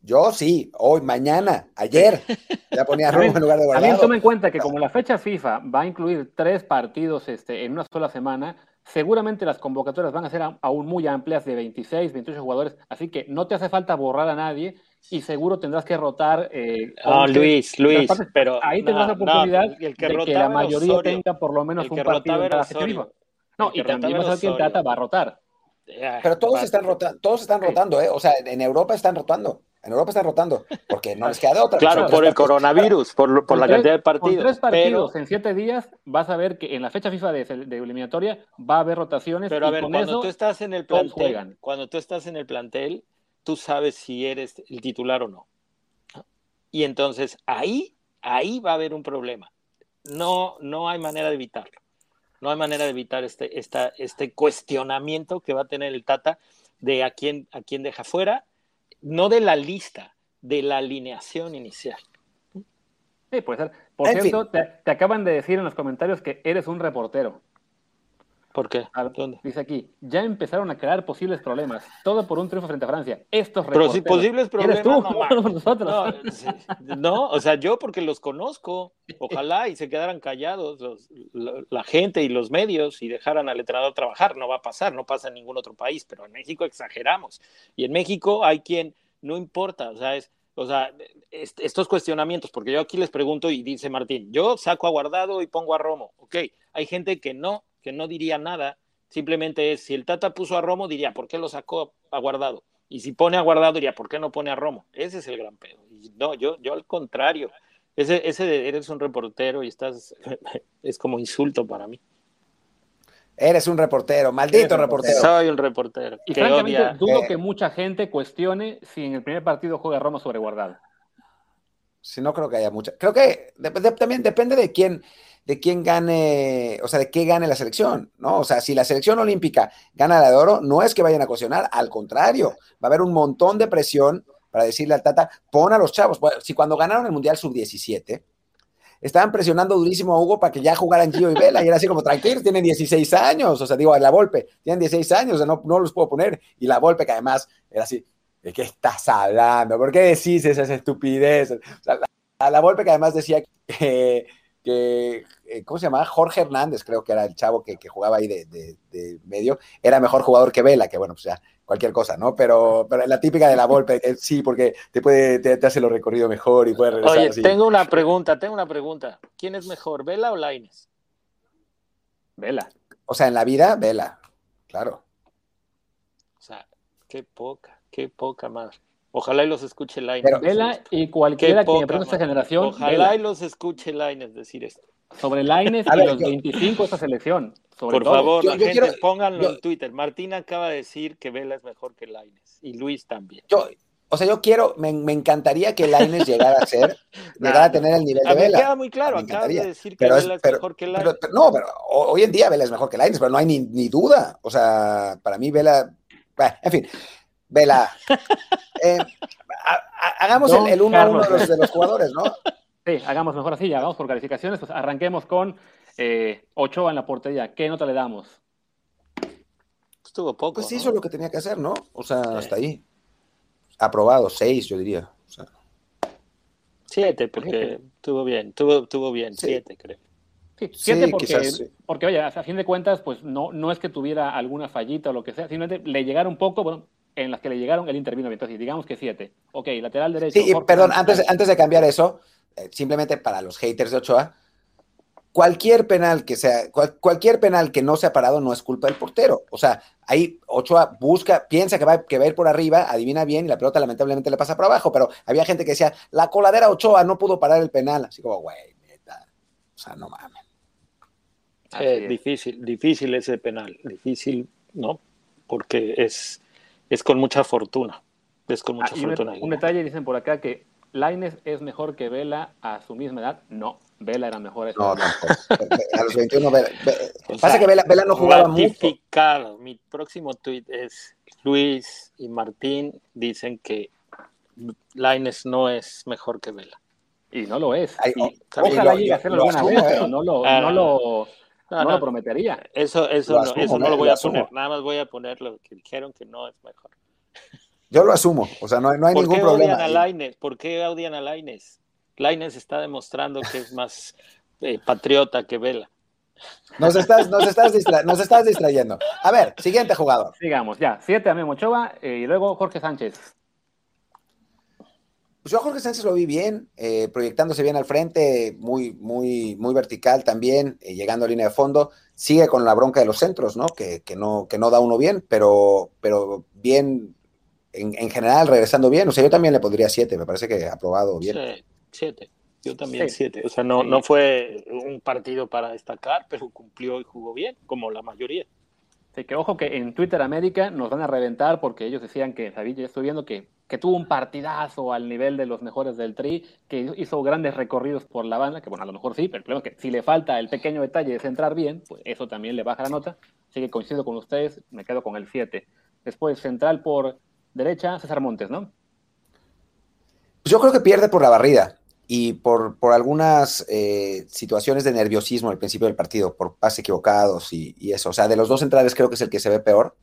Yo sí, hoy, mañana, ayer, ya ponía a Romo en lugar de guardado. También toma en cuenta que como la fecha FIFA va a incluir tres partidos este, en una sola semana, seguramente las convocatorias van a ser aún muy amplias de 26, 28 jugadores, así que no te hace falta borrar a nadie y seguro tendrás que rotar. Eh, Luis, Luis, pero ahí tendrás la oportunidad de que la mayoría tenga por lo menos un partido en cada fecha FIFA. No, y también vas a quién Tata va a rotar. Pero todos están rotando, todos están rotando, ¿eh? O sea, en Europa están rotando. En Europa están rotando, porque no les queda de otra. Claro, por el coronavirus, por, por la cantidad de partidos. Con tres partidos en siete días, vas a ver que en la fecha FIFA de, eliminatoria va a haber rotaciones. Pero a ver, cuando tú estás en el plantel, cuando tú estás en el plantel, tú sabes si eres el titular o no. Y entonces ahí, ahí va a haber un problema. No, no hay manera de evitarlo. No hay manera de evitar este, esta, este cuestionamiento que va a tener el Tata de a quién, a quién deja fuera, no de la lista, de la alineación inicial. Sí, puede ser. Por cierto, te, acaban de decir en los comentarios que eres un reportero. ¿Por qué? Dice aquí, ya empezaron a crear posibles problemas. Todo por un triunfo frente a Francia. Estos reporteros. posibles problemas. Tú? No, nosotros. No, o sea, yo porque los conozco. Ojalá y se quedaran callados la, gente y los medios y dejaran al entrenador trabajar. No va a pasar, no pasa en ningún otro país, pero en México exageramos. Y en México hay quien no importa, o sea, es, o sea, estos cuestionamientos, porque yo aquí les pregunto y dice Martín, yo saco a Guardado y pongo a Romo. Ok, hay gente que no que no diría nada, simplemente es, si el Tata puso a Romo, diría, ¿por qué lo sacó a Guardado? Y si pone a Guardado, diría, ¿por qué no pone a Romo? Ese es el gran pedo. no, yo, yo al contrario, ese, ese de eres un reportero y estás, es como insulto para mí. Eres un reportero, maldito reportero. Soy un reportero. Y francamente dudo que mucha gente cuestione si en el primer partido juega Romo sobre Guardado. Sí, no creo que haya mucha. Creo que también depende de quién, de quién gane, o sea, de qué gane la selección, ¿no? O sea, si la selección olímpica gana la de oro, no es que vayan a cuestionar, al contrario, va a haber un montón de presión para decirle al Tata, pon a los chavos. si cuando ganaron el Mundial Sub-17, estaban presionando durísimo a Hugo para que ya jugaran Gio y Vela, y era así como, tranquilos, tienen 16 años, o sea, digo, la Volpe, tienen 16 años, o sea, no, no los puedo poner, y la Volpe que además era así, ¿de qué estás hablando? ¿Por qué decís esas estupideces? La, la Volpe que además decía que que, eh, ¿cómo se llamaba? Jorge Hernández, creo que era el chavo que, jugaba ahí de, medio, era mejor jugador que Vela, que bueno, pues ya, cualquier cosa, ¿no? Pero, pero la típica de la Volpe, sí, porque te puede, te, hace lo recorrido mejor y puede regresar. Oye, tengo una pregunta, tengo una pregunta. ¿Quién es mejor, Vela o Laines? Vela. O sea, en la vida, Vela, claro. O sea, qué poca, qué poca madre. Ojalá y los escuche Lainez. Pero, Vela y cualquiera que de esta generación. Ojalá y los escuche Lainez decir esto. Sobre Lainez y los 25 de esta selección. Por favor, la gente, pónganlo en Twitter. Martín acaba de decir que Vela es mejor que Lainez. Y Luis también. Yo, o sea, yo quiero, me, me encantaría que Lainez llegara a ser, llegara a tener el nivel de Vela. Me queda muy claro, acaba de decir que Vela es, mejor que Lainez. no, pero hoy en día Vela es mejor que Lainez, pero no hay ni, ni duda. O sea, para mí Vela, bueno, en fin, Vela. Eh, hagamos el, uno a uno de los, de los, jugadores, ¿no? Sí, hagamos mejor así, ya vamos por calificaciones. Pues arranquemos con eh, Ochoa en la portería. ¿Qué nota le damos? Estuvo poco. Pues hizo lo que tenía que hacer, ¿no? O sea, hasta ahí. Aprobado, seis, yo diría. siete, porque estuvo bien, tuvo, bien, siete, creo. Sí, siete porque, porque, oye, a fin de cuentas, pues no, no es que tuviera alguna fallita o lo que sea, simplemente le llegaron un poco, bueno, en las que le llegaron, él intervino bien. Entonces, digamos que siete. Ok, lateral derecho. Sí, perdón, antes, antes de cambiar eso, eh, simplemente para los haters de Ochoa, cualquier penal que sea, cualquier penal que no sea parado no es culpa del portero. O sea, ahí Ochoa busca, piensa que va, que va a ir por arriba, adivina bien y la pelota lamentablemente le pasa por abajo, pero había gente que decía, la coladera Ochoa no pudo parar el penal. Así como, güey, neta. O sea, no mames. Eh, difícil, difícil ese penal, difícil, ¿no? Porque es es con mucha fortuna. Es con mucha ah, fortuna. Un, detalle, dicen por acá que Laines es mejor que Vela a su misma edad. No, Vela era mejor. No, no, a los 21 Vela. Pasa que Vela, no jugaba mucho. Mi próximo tweet es Luis y Martín dicen que Laines no es mejor que Vela. Y no lo es. ojalá llegue a hacerlo alguna vez, pero no lo, no lo no, lo prometería. Eso, eso, no, eso no lo voy a poner. Nada más voy a poner lo que dijeron que no es mejor. Yo lo asumo. O sea, no, hay ningún problema. Odian a? ¿Por qué odian a Laines? Laines está demostrando que es más eh, patriota que Vela. Nos estás, nos, estás nos estás distrayendo. A ver, siguiente jugador. Sigamos, ya. Siete a Memo Ochoa eh, y luego Jorge Sánchez. Pues yo a Jorge Sánchez lo vi bien, eh, proyectándose bien al frente, muy, muy, muy vertical también, eh, llegando a línea de fondo. Sigue con la bronca de los centros, ¿no? Que, no, que no da uno bien, pero, pero bien, en, general, regresando bien. O sea, yo también le pondría siete, me parece que ha aprobado bien. Sí, siete. Yo también siete. O sea, no, no fue un partido para destacar, pero cumplió y jugó bien, como la mayoría. Sí, que ojo que en Twitter América nos van a reventar porque ellos decían que, David, ya estoy viendo que que tuvo un partidazo al nivel de los mejores del Tri, que hizo grandes recorridos por la banda, que bueno, a lo mejor sí, pero el problema es que si le falta el pequeño detalle de centrar bien, pues eso también le baja la nota. Así que coincido con ustedes, me quedo con el 7. Después, central por derecha, César Montes, ¿no? Pues yo creo que pierde por la barrida y por, por algunas eh, situaciones de nerviosismo al principio del partido, por pases equivocados y, eso. O sea, de los dos centrales creo que es el que se ve peor.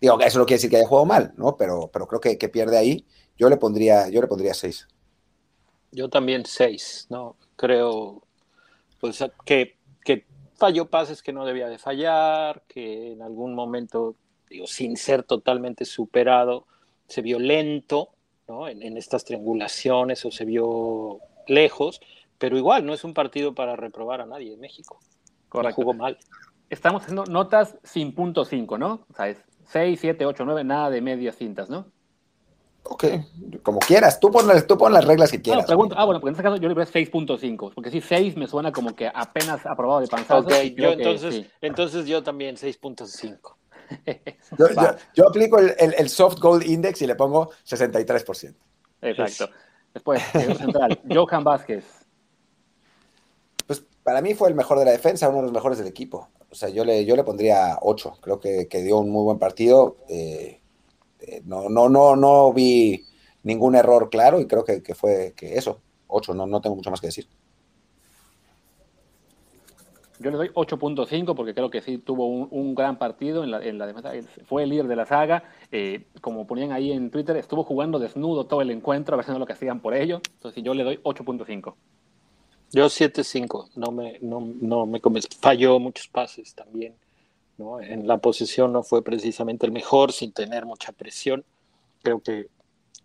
Digo, eso no quiere decir que haya jugado mal, ¿no? Pero, pero creo que, que pierde ahí. Yo le pondría, yo le pondría seis. Yo también seis, ¿no? Creo pues, que, que falló pases que no debía de fallar, que en algún momento, digo, sin ser totalmente superado, se vio lento, ¿no? En, en estas triangulaciones o se vio lejos, pero igual no es un partido para reprobar a nadie en México. Correcto. jugó mal. Estamos haciendo notas sin punto cinco, ¿no? O sea, es 6, 7, 8, 9, nada de medias cintas, ¿no? Ok, como quieras, tú pon, tú pon las reglas que quieras. ah, bueno, pues en este caso yo le voy a 6.5, porque si 6 me suena como que apenas aprobado de panzazo. Ok, yo entonces, entonces yo también 6.5. yo, yo, yo, aplico el, el, el, soft gold index y le pongo 63%. Exacto. Después, central, Johan Vázquez. Pues para mí fue el mejor de la defensa, uno de los mejores del equipo. O sea, yo le, yo le pondría 8. Creo que, que dio un muy buen partido. Eh, eh, no, no, no, no vi ningún error claro y creo que, que fue que eso, 8. No, no tengo mucho más que decir. Yo le doy 8.5 porque creo que sí tuvo un, un gran partido en la, en la, defensa. Fue el líder de la saga. Eh, como ponían ahí en Twitter, estuvo jugando desnudo todo el encuentro, a ver si no lo que hacían por ello. Entonces yo le doy 8.5. Yo 7-5, no me, no, no me Falló muchos pases también. ¿no? En la posición no fue precisamente el mejor, sin tener mucha presión. Creo que,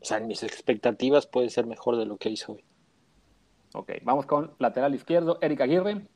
o sea, en mis expectativas puede ser mejor de lo que hizo hoy. Ok, vamos con lateral izquierdo, Eric Aguirre.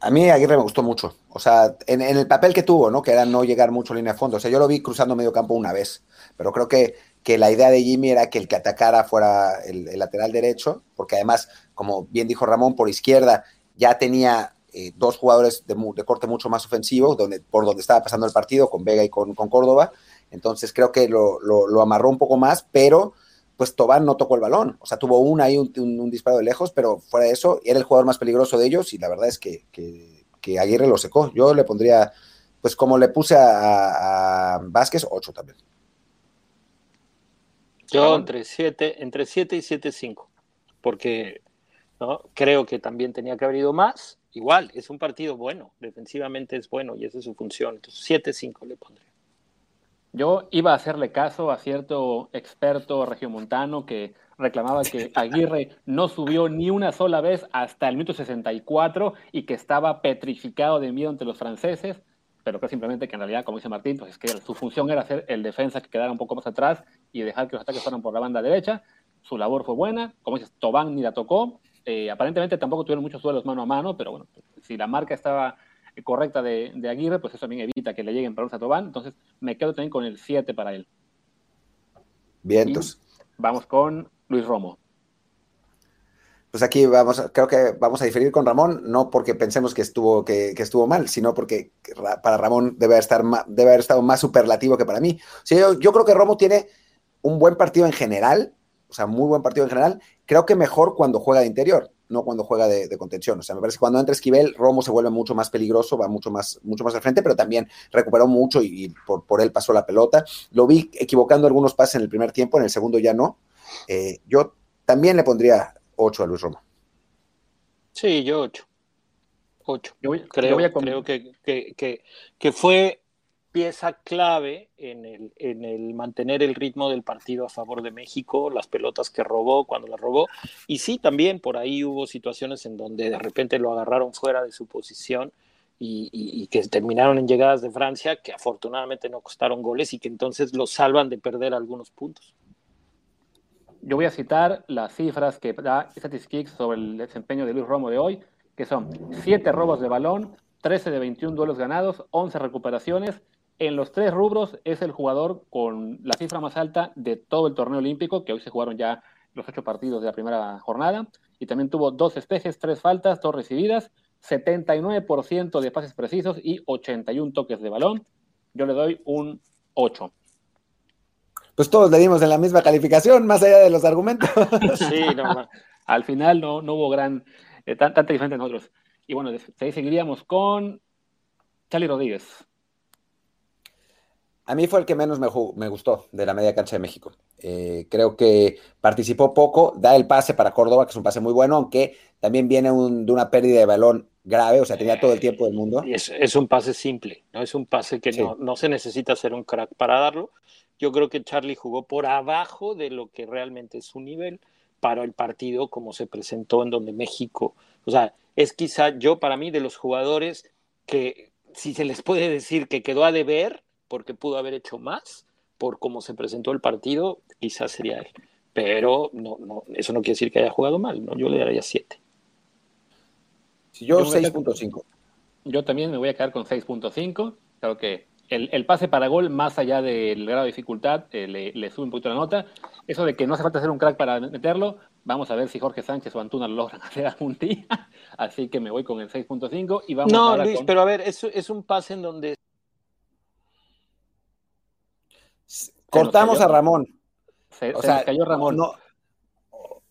A mí Aguirre me gustó mucho. O sea, en, el papel que tuvo, ¿no? Que era no llegar mucho a línea de fondo. O sea, yo lo vi cruzando medio campo una vez. Pero creo que, que la idea de Jimmy era que el que atacara fuera el, lateral derecho, porque además, como bien dijo Ramón, por izquierda ya tenía eh, dos jugadores de, de, corte mucho más ofensivo, donde, por donde estaba pasando el partido, con Vega y con, con Córdoba. Entonces creo que lo, lo, amarró un poco más, pero pues Tobán no tocó el balón. O sea, tuvo un ahí, un, disparo de lejos, pero fuera de eso, era el jugador más peligroso de ellos y la verdad es que, que, Aguirre lo secó. Yo le pondría, pues como le puse a, Vázquez, 8 también. Yo entre 7 entre siete y 7-5, porque ¿no? creo que también tenía que haber ido más. Igual, es un partido bueno, defensivamente es bueno y esa es su función. Entonces, 7-5 le pondría. Yo iba a hacerle caso a cierto experto regiomontano que reclamaba que Aguirre no subió ni una sola vez hasta el minuto 64 y que estaba petrificado de miedo ante los franceses, pero que simplemente que en realidad, como dice Martín, pues es que su función era ser el defensa que quedara un poco más atrás y dejar que los ataques fueran por la banda derecha. Su labor fue buena, como dices, Tobán ni la tocó. Eh, aparentemente tampoco tuvieron muchos duelos mano a mano, pero bueno, si la marca estaba correcta de, Aguirre, pues eso también evita que le lleguen para a Tobán. Entonces me quedo también con el 7 para él. Vientos. vamos con Luis Romo. Pues aquí vamos, creo que vamos a diferir con Ramón, no porque pensemos que estuvo, que, estuvo mal, sino porque para Ramón debe, estar, debe haber estado más superlativo que para mí. yo, yo creo que Romo tiene un buen partido en general, o sea, muy buen partido en general. Creo que mejor cuando juega de interior no cuando juega de, contención. O sea, me parece que cuando entra Esquivel, Romo se vuelve mucho más peligroso, va mucho más, mucho más al frente, pero también recuperó mucho y, por, él pasó la pelota. Lo vi equivocando algunos pases en el primer tiempo, en el segundo ya no. Eh, yo también le pondría 8 a Luis Romo. Sí, yo 8. 8. creo, creo que, que, que fue pieza clave en el, en el mantener el ritmo del partido a favor de México, las pelotas que robó cuando las robó. Y sí, también por ahí hubo situaciones en donde de repente lo agarraron fuera de su posición y, que terminaron en llegadas de Francia que afortunadamente no costaron goles y que entonces lo salvan de perder algunos puntos. Yo voy a citar las cifras que da Statistics sobre el desempeño de Luis Romo de hoy, que son 7 robos de balón, 13 de 21 duelos ganados, 11 recuperaciones, en los tres rubros es el jugador con la cifra más alta de todo el torneo olímpico, que hoy se jugaron ya los ocho partidos de la primera jornada. Y también tuvo dos despejes, tres faltas, dos recibidas, 79% de pases precisos y 81 toques de balón. Yo le doy un 8. Pues todos le dimos en la misma calificación, más allá de los argumentos. sí, no, al final no, no hubo gran, eh, tanta diferencia en otros. Y bueno, seguiríamos con Charlie Rodríguez. A mí fue el que menos me, gustó de la media cancha de México. Eh, creo que participó poco, da el pase para Córdoba, que es un pase muy bueno, aunque también viene de una pérdida de balón grave, o sea, tenía todo el tiempo del mundo. Es, es un pase simple, ¿no? Es un pase que no, no, se necesita ser un crack para darlo. Yo creo que Charlie jugó por abajo de lo que realmente es su nivel para el partido como se presentó en donde México, o sea, es quizá yo para mí de los jugadores que si se les puede decir que quedó a deber, porque pudo haber hecho más por cómo se presentó el partido, quizás sería él. Pero no, no, eso no quiere decir que haya jugado mal, ¿no? Yo le daría 7. Si yo, 6.5. Yo también me voy a quedar con 6.5. Creo que el, pase para gol, más allá del grado de dificultad, eh, le, sube un poquito la nota. Eso de que no hace falta ser un crack para meterlo, vamos a ver si Jorge Sánchez o Antuna lo logran hacer algún día. Así que me voy con el 6.5 y vamos No, Luis, pero a ver, es, es un pase en donde Cortamos a Ramón. o sea, cayó Ramón.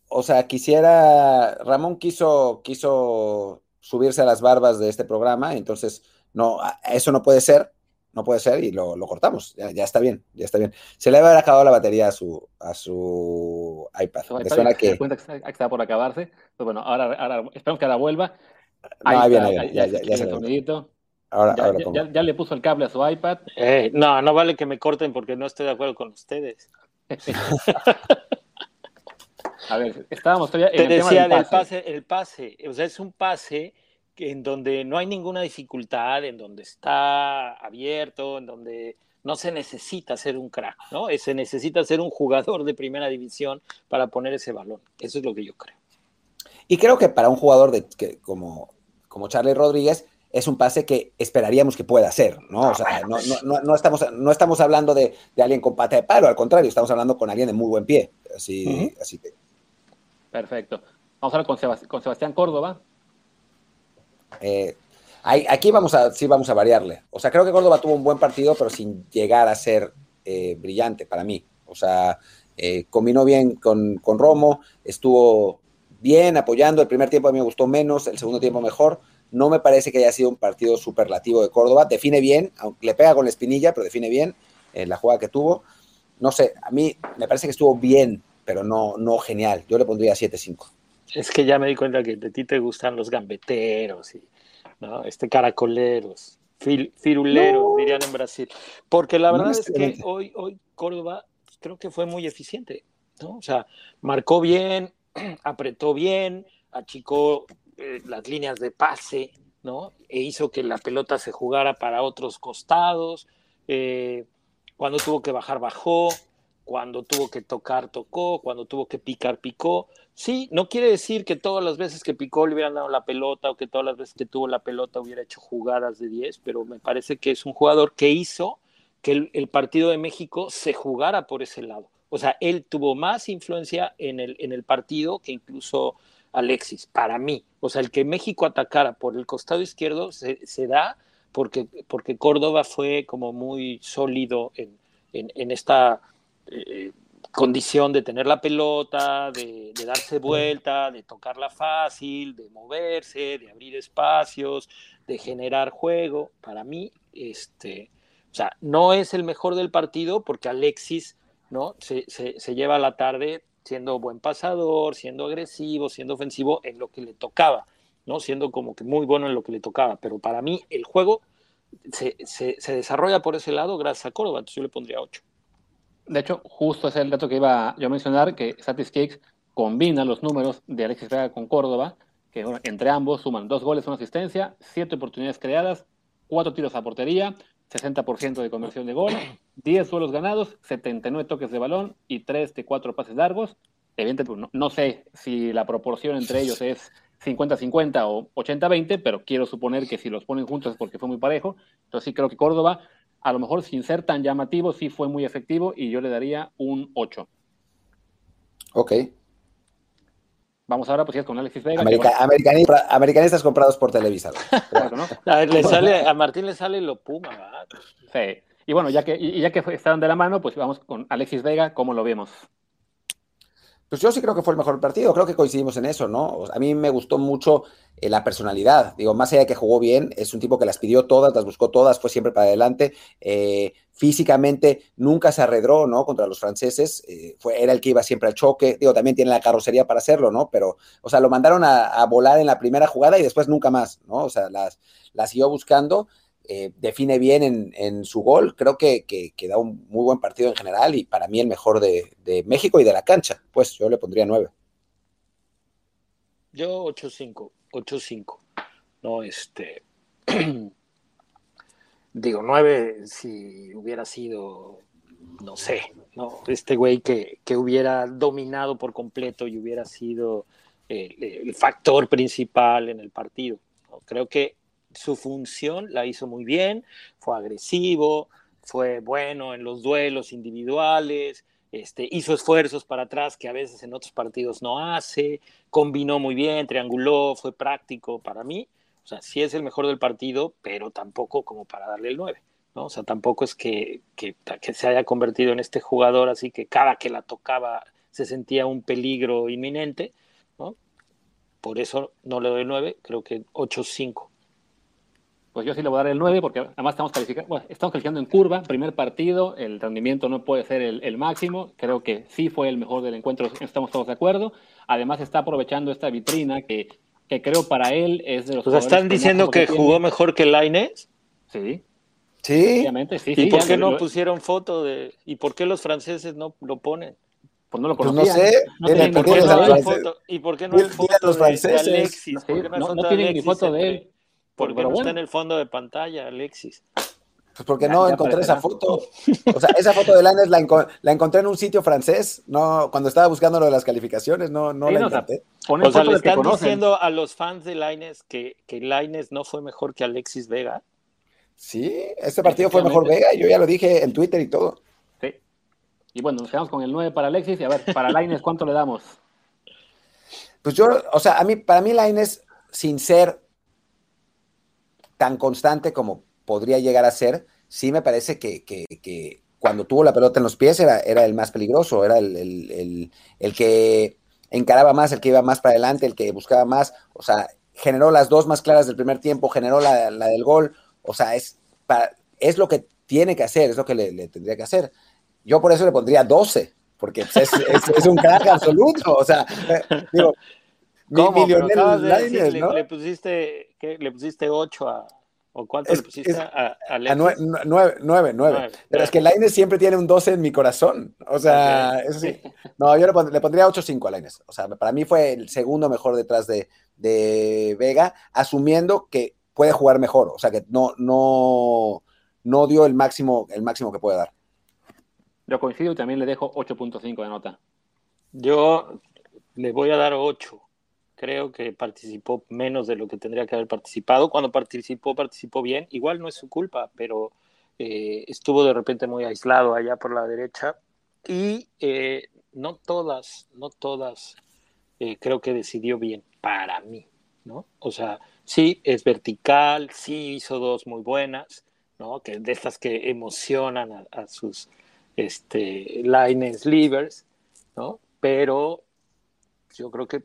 o sea, quisiera. Ramón quiso, quiso subirse a las barbas de este programa, entonces no, eso no puede ser, no puede ser y lo, cortamos. Ya, está bien, ya está bien. Se le va a haber acabado la batería a su, a su iPad. Me suena que... cuenta que está por acabarse. Pues bueno, ahora, ahora esperamos que ahora vuelva. Ahí, viene, ya, ya, ya, se Ahora, ya, le puso el cable a su iPad. Eh, no, no vale que me corten porque no estoy de acuerdo con ustedes. a ver, estábamos todavía en Te el decía del pase. El pase, o sea, es un pase en donde no hay ninguna dificultad, en donde está abierto, en donde no se necesita ser un crack, ¿no? Se necesita ser un jugador de primera división para poner ese balón. Eso es lo que yo creo. Y creo que para un jugador de, que, como como Charlie Rodríguez, es un pase que esperaríamos que pueda hacer, ¿no? O sea, no, no, no, estamos, no estamos hablando de, de, alguien con pata de palo, al contrario, estamos hablando con alguien de muy buen pie. Así, así que. Perfecto. Vamos a hablar con, Sebastián Córdoba. Eh, aquí vamos a, sí vamos a variarle. O sea, creo que Córdoba tuvo un buen partido, pero sin llegar a ser eh, brillante para mí. O sea, eh, combinó bien con, con Romo, estuvo bien apoyando. El primer tiempo a mí me gustó menos, el segundo tiempo mejor no me parece que haya sido un partido superlativo de Córdoba. Define bien, aunque le pega con la espinilla, pero define bien en eh, la jugada que tuvo. No sé, a mí me parece que estuvo bien, pero no, no genial. Yo le pondría 7-5. Es que ya me di cuenta que de ti te gustan los gambeteros y ¿no? este caracoleros, firuleros, dirían en Brasil. Porque la verdad es que hoy, hoy Córdoba creo que fue muy eficiente. ¿no? O sea, marcó bien, apretó bien, achicó eh, las líneas de pase, ¿no? E hizo que la pelota se jugara para otros costados. Eh, cuando tuvo que bajar, bajó. Cuando tuvo que tocar, tocó. Cuando tuvo que picar, picó. Sí, no quiere decir que todas las veces que picó le hubieran dado la pelota o que todas las veces que tuvo la pelota hubiera hecho jugadas de 10, pero me parece que es un jugador que hizo que el, el partido de México se jugara por ese lado. O sea, él tuvo más influencia en el, en el partido que incluso Alexis, para mí. O sea, el que México atacara por el costado izquierdo se, da porque, porque Córdoba fue como muy sólido en, en, esta eh, condición de tener la pelota, de, darse vuelta, de tocarla fácil, de moverse, de abrir espacios, de generar juego. Para mí, este, o sea, no es el mejor del partido porque Alexis ¿no? se, se, se lleva la tarde siendo buen pasador, siendo agresivo, siendo ofensivo en lo que le tocaba, ¿no? Siendo como que muy bueno en lo que le tocaba. Pero para mí el juego se, desarrolla por ese lado gracias a Córdoba, entonces yo le pondría 8. De hecho, justo ese es el dato que iba yo a mencionar, que Statistics combina los números de Alexis Vega con Córdoba, que entre ambos suman dos goles, una asistencia, siete oportunidades creadas, cuatro tiros a portería, 60% de conversión de gol, 10 suelos ganados, 79 toques de balón y 3 de 4 pases largos. Evidentemente, no, no sé si la proporción entre ellos es 50-50 o 80-20, pero quiero suponer que si los ponen juntos es porque fue muy parejo. Entonces sí creo que Córdoba, a lo mejor sin ser tan llamativo, sí fue muy efectivo y yo le daría un 8. Ok. Vamos ahora pues con Alexis Vega. americanistas, comprados por Televisa. a, le sale, a Martín le sale lo Puma. Sí. Y bueno, ya que, y ya que estaban de la mano, pues vamos con Alexis Vega, ¿cómo lo vemos? Pues yo sí creo que fue el mejor partido, creo que coincidimos en eso, ¿no? A mí me gustó mucho eh, la personalidad, digo, más allá de que jugó bien, es un tipo que las pidió todas, las buscó todas, fue siempre para adelante, eh, físicamente nunca se arredró, ¿no? Contra los franceses, eh, fue, era el que iba siempre al choque, digo, también tiene la carrocería para hacerlo, ¿no? Pero, o sea, lo mandaron a, volar en la primera jugada y después nunca más, ¿no? O sea, las, las siguió buscando eh, define bien en, su gol. Creo que, que, da un muy buen partido en general y para mí el mejor de, México y de la cancha. Pues yo le pondría 9. Yo 8-5, 8-5. No, este. digo, 9 si hubiera sido, no sé, ¿no? Este güey que, que hubiera dominado por completo y hubiera sido el, factor principal en el partido. Creo que su función la hizo muy bien, fue agresivo, fue bueno en los duelos individuales, este, hizo esfuerzos para atrás que a veces en otros partidos no hace, combinó muy bien, trianguló, fue práctico para mí. O sea, sí es el mejor del partido, pero tampoco como para darle el 9. ¿no? O sea, tampoco es que, que, se haya convertido en este jugador así que cada que la tocaba se sentía un peligro inminente. ¿no? Por eso no le doy el 9, creo que 8-5 pues yo sí le voy a dar el 9 porque además estamos calificando, estamos calificando en curva, primer partido, el rendimiento no puede ser el, máximo, creo que sí fue el mejor del encuentro, estamos todos de acuerdo. Además está aprovechando esta vitrina que, que creo para él es de los... O sea, ¿están diciendo que, jugó mejor que Laines? Sí. Sí. Obviamente, sí. ¿Y por qué no pusieron foto de... ¿Y por qué los franceses no lo ponen? Pues no lo conocían. Pues no sé. ¿Y, por qué no hay foto, ¿Y por qué no hay foto de, Alexis? no, no, tienen ni foto de él. Porque no está en el fondo de pantalla, Alexis. Pues porque no encontré esa foto. O sea, esa foto de Laines la, la, encontré en un sitio francés, no, cuando estaba buscando lo de las calificaciones, no, no la encontré. O sea, le están diciendo a los fans de Laines que, que Laines no fue mejor que Alexis Vega. Sí, este partido fue mejor Vega, yo ya lo dije en Twitter y todo. Sí. Y bueno, nos quedamos con el 9 para Alexis y a ver, para Laines, ¿cuánto le damos? Pues yo, o sea, a mí, para mí Laines, sin ser tan constante como podría llegar a ser, sí me parece que, cuando tuvo la pelota en los pies era, era el más peligroso, era el, que encaraba más, el que iba más para adelante, el que buscaba más, o sea, generó las dos más claras del primer tiempo, generó la, del gol, o sea, es, es lo que tiene que hacer, es lo que le, tendría que hacer. Yo por eso le pondría 12, porque pues, es, un crack absoluto, o sea, digo, ¿Cómo? ¿no? le, pusiste, ¿Le pusiste 8 a, ¿O cuánto le pusiste a, a, nueve, nueve, Pero es que Laines siempre tiene un 12 en mi corazón. O sea, eso sí. No, yo le, pondría 8-5 a Laines. O sea, para mí fue el segundo mejor detrás de, de, Vega, asumiendo que puede jugar mejor. O sea, que no, no, no dio el máximo, el máximo que puede dar. Yo coincido y también le dejo 8.5 de nota. Yo le voy a dar 8 creo que participó menos de lo que tendría que haber participado. Cuando participó, participó bien. Igual no es su culpa, pero eh, estuvo de repente muy aislado allá por la derecha. Y eh, no todas, no todas eh, creo que decidió bien para mí, ¿no? O sea, sí es vertical, sí hizo dos muy buenas, ¿no? Que de estas que emocionan a, sus este, lines levers, ¿no? Pero yo creo que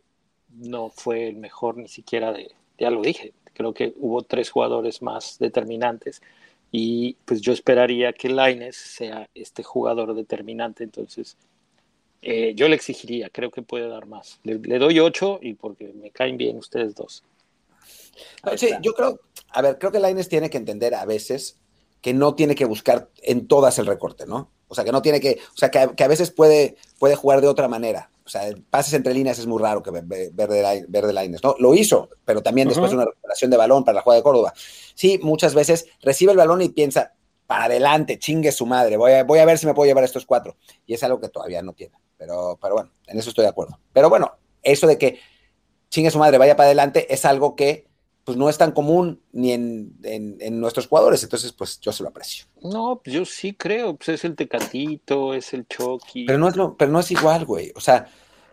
no fue el mejor ni siquiera de, ya lo dije, creo que hubo tres jugadores más determinantes y pues yo esperaría que Laines sea este jugador determinante, entonces eh, yo le exigiría, creo que puede dar más. Le, doy ocho y porque me caen bien ustedes dos. sí, yo creo, a ver, creo que Laines tiene que entender a veces que no tiene que buscar en todas el recorte, ¿no? O sea, que no tiene que, o sea, que, que a veces puede, puede jugar de otra manera. O sea, pases entre líneas es muy raro que ver de, ver Lines, ¿no? Lo hizo, pero también después de una recuperación de balón para la jugada de Córdoba. Sí, muchas veces recibe el balón y piensa, para adelante, chingue su madre, voy a, voy a ver si me puedo llevar estos cuatro. Y es algo que todavía no tiene. Pero, pero bueno, en eso estoy de acuerdo. Pero bueno, eso de que chingue su madre, vaya para adelante, es algo que pues no es tan común ni en, en, nuestros jugadores, entonces pues yo se lo aprecio. No, pues yo sí creo, pues es el Tecatito, es el Chucky. Pero no es, lo, pero no es igual, güey, o sea,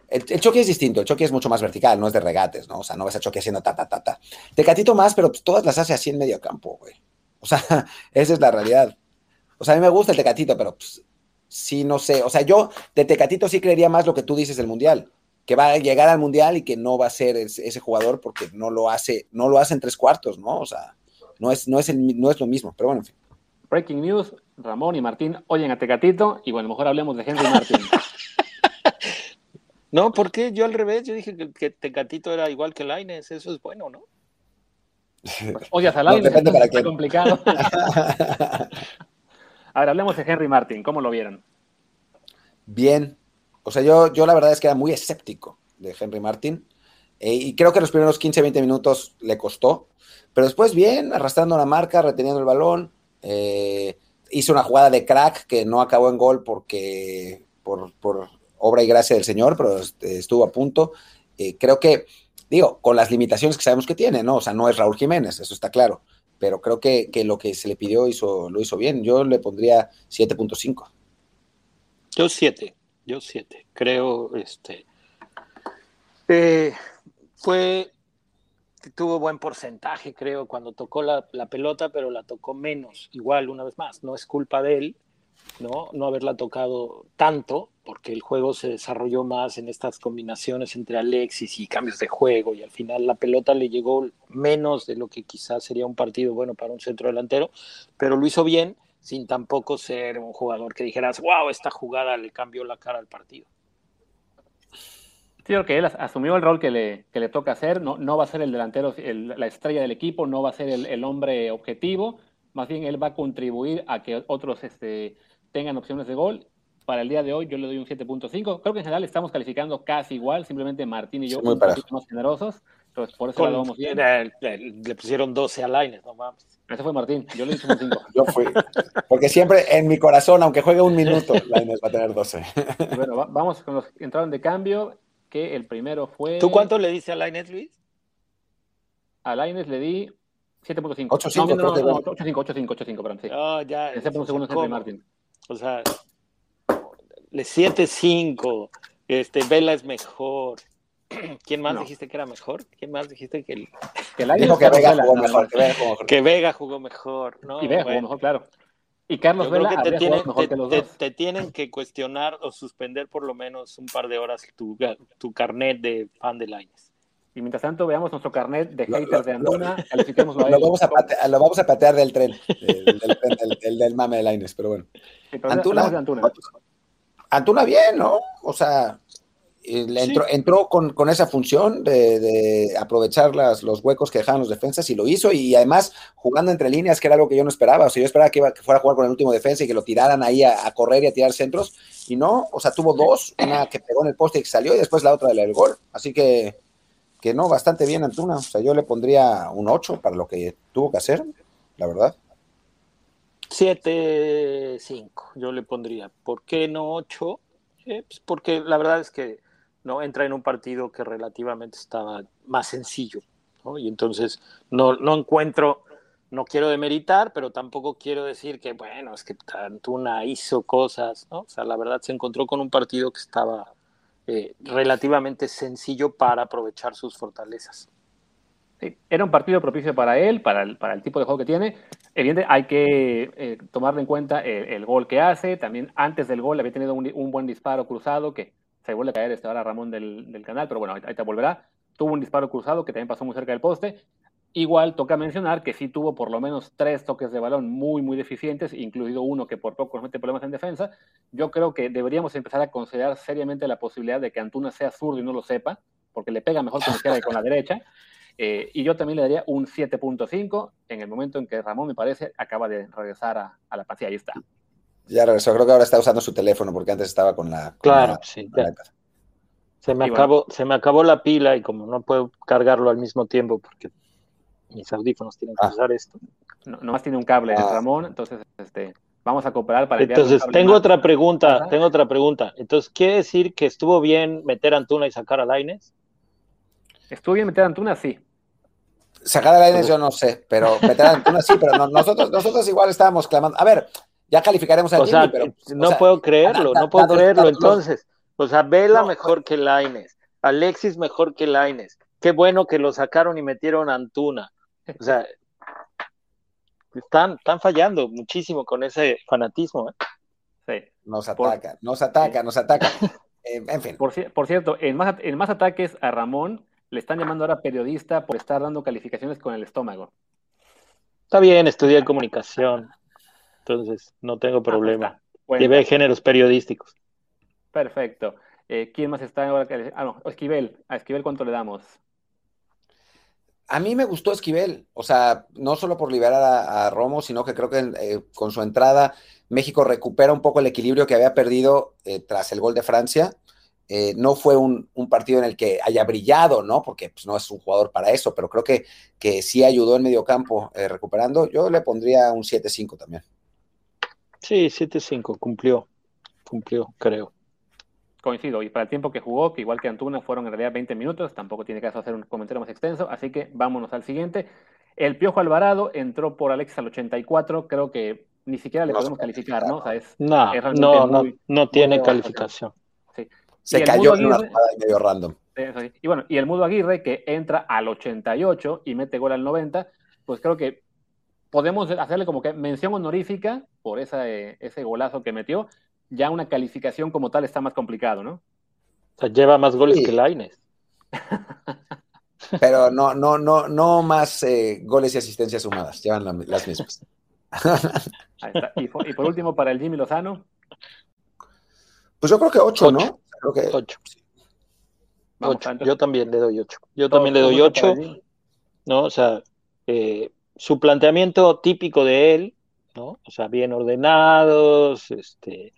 el, el Chucky es distinto, el Chucky es mucho más vertical, no es de regates, ¿no? O sea, no ves a Chucky haciendo ta, ta, ta, ta. Tecatito más, pero pues todas las hace así en medio campo, güey. O sea, esa es la realidad. O sea, a mí me gusta el Tecatito, pero pues, sí, no sé. O sea, yo de Tecatito sí creería más lo que tú dices del Mundial que va a llegar al mundial y que no va a ser ese, jugador porque no lo hace, no lo hace en tres cuartos, ¿no? O sea, no es, no es, el, no es lo mismo, pero bueno, en fin. Breaking news, Ramón y Martín oyen a Tecatito y bueno, mejor hablemos de Henry Martín. no, porque yo al revés, yo dije que, Tecatito era igual que Laines, eso es bueno, ¿no? Odias a Laines, no, complicado. a ver, hablemos de Henry Martín, ¿cómo lo vieron? Bien, o sea, yo, yo la verdad es que era muy escéptico de Henry Martin. Eh, y creo que los primeros 15, 20 minutos le costó. Pero después bien, arrastrando la marca, reteniendo el balón. Eh, hizo una jugada de crack que no acabó en gol porque por, obra y gracia del Señor, pero este, estuvo a punto. Eh, creo que, digo, con las limitaciones que sabemos que tiene, ¿no? O sea, no es Raúl Jiménez, eso está claro. Pero creo que, que lo que se le pidió hizo, lo hizo bien. Yo le pondría 7.5. Yo 7. Yo siete. Creo, este. Eh, fue. Tuvo buen porcentaje, creo, cuando tocó la, pelota, pero la tocó menos. Igual, una vez más, no es culpa de él, ¿no? No haberla tocado tanto, porque el juego se desarrolló más en estas combinaciones entre Alexis y cambios de juego, y al final la pelota le llegó menos de lo que quizás sería un partido bueno para un centro delantero, pero lo hizo bien sin tampoco ser un jugador que dijeras, wow, esta jugada le cambió la cara al partido. Creo que él asumió el rol que le, que le toca hacer, no, no va a ser el delantero, la estrella del equipo, no va a ser el, hombre objetivo, más bien él va a contribuir a que otros este, tengan opciones de gol. Para el día de hoy yo le doy un 7.5. Creo que en general estamos calificando casi igual, simplemente Martín y yo un poquito más generosos. Entonces, por eso vamos bien. Le, pusieron 12 a Laines, no mames. Ese fue Martín, yo le hice un 5. yo fui. Porque siempre en mi corazón, aunque juegue un minuto, Laines va a tener 12. bueno, vamos con los que entraron de cambio, que el primero fue... ¿Tú cuánto le dices a Laines, Luis? A Laines le di 7.5. 8.5, no, no, no, 8.5, 8.5, 8.5, perdón, sí. Oh, ya. Ese por un segundo entre Martín. O sea, le 7.5, este, Vela es mejor. ¿Quién más dijiste que era mejor? ¿Quién más dijiste que el... Que, Dijo que Vega jugó mejor, que Vega jugó mejor. Que Vega jugó mejor, ¿no? Y Vega jugó mejor, claro. Y Carlos Vela que te, tienen, mejor te, que los dos. te, tienen que cuestionar o suspender por lo menos un par de horas tu, tu carnet de fan de Lines. Y mientras tanto, veamos nuestro carnet de haters de Antuna, califiquémoslo a él. Lo vamos a, patear, lo vamos a patear del tren, del, del, del, del, mame de Lines, pero bueno. Sí, pero Antuna, Antuna. Antuna bien, ¿no? O sea, entró, entró con, con, esa función de, de aprovechar las, los huecos que dejaban los defensas y lo hizo, y además jugando entre líneas, que era algo que yo no esperaba. O sea, yo esperaba que, iba, que fuera a jugar con el último defensa y que lo tiraran ahí a, a, correr y a tirar centros, y no, o sea, tuvo dos, una que pegó en el poste y que salió, y después la otra del gol. Así que, que no, bastante bien Antuna. O sea, yo le pondría un 8 para lo que tuvo que hacer, la verdad. 7-5, yo le pondría. ¿Por qué no 8? Eh, pues porque la verdad es que no entra en un partido que relativamente estaba más sencillo. ¿no? Y entonces no, no encuentro, no quiero demeritar, pero tampoco quiero decir que, bueno, es que Antuna hizo cosas. ¿no? O sea, la verdad se encontró con un partido que estaba eh, relativamente sencillo para aprovechar sus fortalezas. Sí, era un partido propicio para él, para el, para el tipo de juego que tiene. Evidentemente hay que eh, tomarlo en cuenta el, gol que hace. También antes del gol había tenido un, un, buen disparo cruzado que se vuelve a caer este ahora Ramón del, canal, pero bueno, ahí te volverá. Tuvo un disparo cruzado que también pasó muy cerca del poste. Igual toca mencionar que sí tuvo por lo menos tres toques de balón muy, muy deficientes, incluido uno que por poco nos mete problemas en defensa. Yo creo que deberíamos empezar a considerar seriamente la posibilidad de que Antuna sea zurdo y no lo sepa, porque le pega mejor con la izquierda que con la derecha. Eh, y yo también le daría un 7.5 en el momento en que Ramón, me parece, acaba de regresar a, a la pantalla. Ahí está. Ya regresó, creo que ahora está usando su teléfono porque antes estaba con la. Con claro, la, sí. Con la se, me acabó, bueno. se me acabó la pila y como no puedo cargarlo al mismo tiempo porque mis audífonos tienen que ah. usar esto. No, nomás tiene un cable ah. Ramón, entonces este, vamos a cooperar para Entonces, tengo más. otra pregunta, ¿Ajá? tengo otra pregunta. Entonces, ¿quiere decir que estuvo bien meter a Antuna y sacar a Laines? Estuvo bien meter a Antuna, sí. Sacar a Laines yo no sé, pero meter a Antuna sí, pero no, nosotros, nosotros igual estábamos clamando. A ver, ya calificaremos a o Jimmy, sea, pero no o sea, puedo creerlo, no puedo creerlo. Entonces, o sea, Vela no, mejor que Laines, Alexis mejor que Laines. Qué bueno que lo sacaron y metieron a Antuna. O sea, están, están fallando muchísimo con ese fanatismo. ¿eh? Sí. Nos ataca, por... nos ataca, nos ataca. eh, en fin. Por, por cierto, en más, en más ataques a Ramón le están llamando ahora periodista por estar dando calificaciones con el estómago. Está bien, estudié comunicación, entonces no tengo problema. Ah, bueno, Llevé géneros periodísticos. Perfecto. Eh, ¿Quién más está ahora? Ah, no, Esquivel. A Esquivel, ¿cuánto le damos? A mí me gustó Esquivel, o sea, no solo por liberar a, a Romo, sino que creo que eh, con su entrada México recupera un poco el equilibrio que había perdido eh, tras el gol de Francia. Eh, no fue un, un, partido en el que haya brillado, ¿no? Porque pues, no es un jugador para eso, pero creo que, que sí ayudó en medio campo eh, recuperando. Yo le pondría un 7-5 también. Sí, 7-5, cumplió, cumplió, creo. Coincido, y para el tiempo que jugó, que igual que Antuna fueron en realidad 20 minutos, tampoco tiene caso hacer un comentario más extenso, así que vámonos al siguiente. El Piojo Alvarado entró por Alex al 84, creo que ni siquiera le no podemos calificar, ¿no? O sea, es, no, es no, muy, no, no tiene calificación. Sí. Se cayó en una jugada medio random. Sí, y bueno, y el Mudo Aguirre, que entra al 88 y mete gol al 90, pues creo que podemos hacerle como que mención honorífica por esa, eh, ese golazo que metió. Ya una calificación como tal está más complicado, ¿no? O sea, lleva más goles sí. que Laines. Pero no, no, no, no más eh, goles y asistencias sumadas, llevan la, las mismas. Ahí está. Y, por, y por último, para el Jimmy Lozano. Pues yo creo que 8, ¿no? Creo que 8. Yo también le doy 8. Yo también le doy 8. ¿no? O sea, eh, su planteamiento típico de él, ¿no? O sea, bien ordenados, este,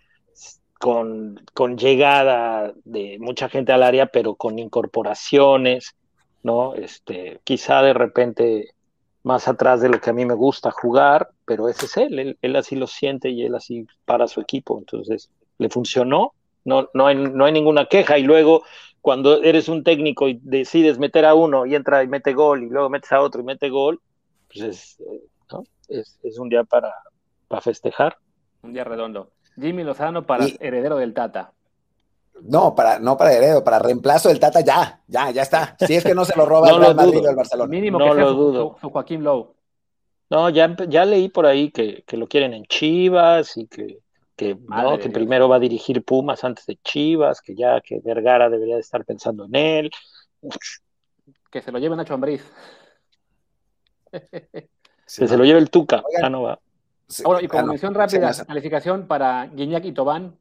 con, con llegada de mucha gente al área, pero con incorporaciones, ¿no? Este, quizá de repente más atrás de lo que a mí me gusta jugar, pero ese es él, él, así lo siente y él así para su equipo, entonces le funcionó, no, no, hay, no hay ninguna queja y luego cuando eres un técnico y decides meter a uno y entra y mete gol y luego metes a otro y mete gol, pues es, ¿no? es, es un día para, para festejar. Un día redondo. Jimmy Lozano para heredero del Tata. No, para, no para heredero, para reemplazo del Tata ya, ya, ya está. Si es que no se lo roba el Real Madrid o el Barcelona. Mínimo no que lo dudo. Su, Joaquín Lowe. No, ya, ya leí por ahí que, que lo quieren en Chivas y que, que, no, que primero va a dirigir Pumas antes de Chivas, que ya que Vergara debería de estar pensando en él. Que se lo lleven a Ambriz. que se lo lleve el Tuca. Ah, no va. y como mención rápida, calificación para Guiñac y Tobán.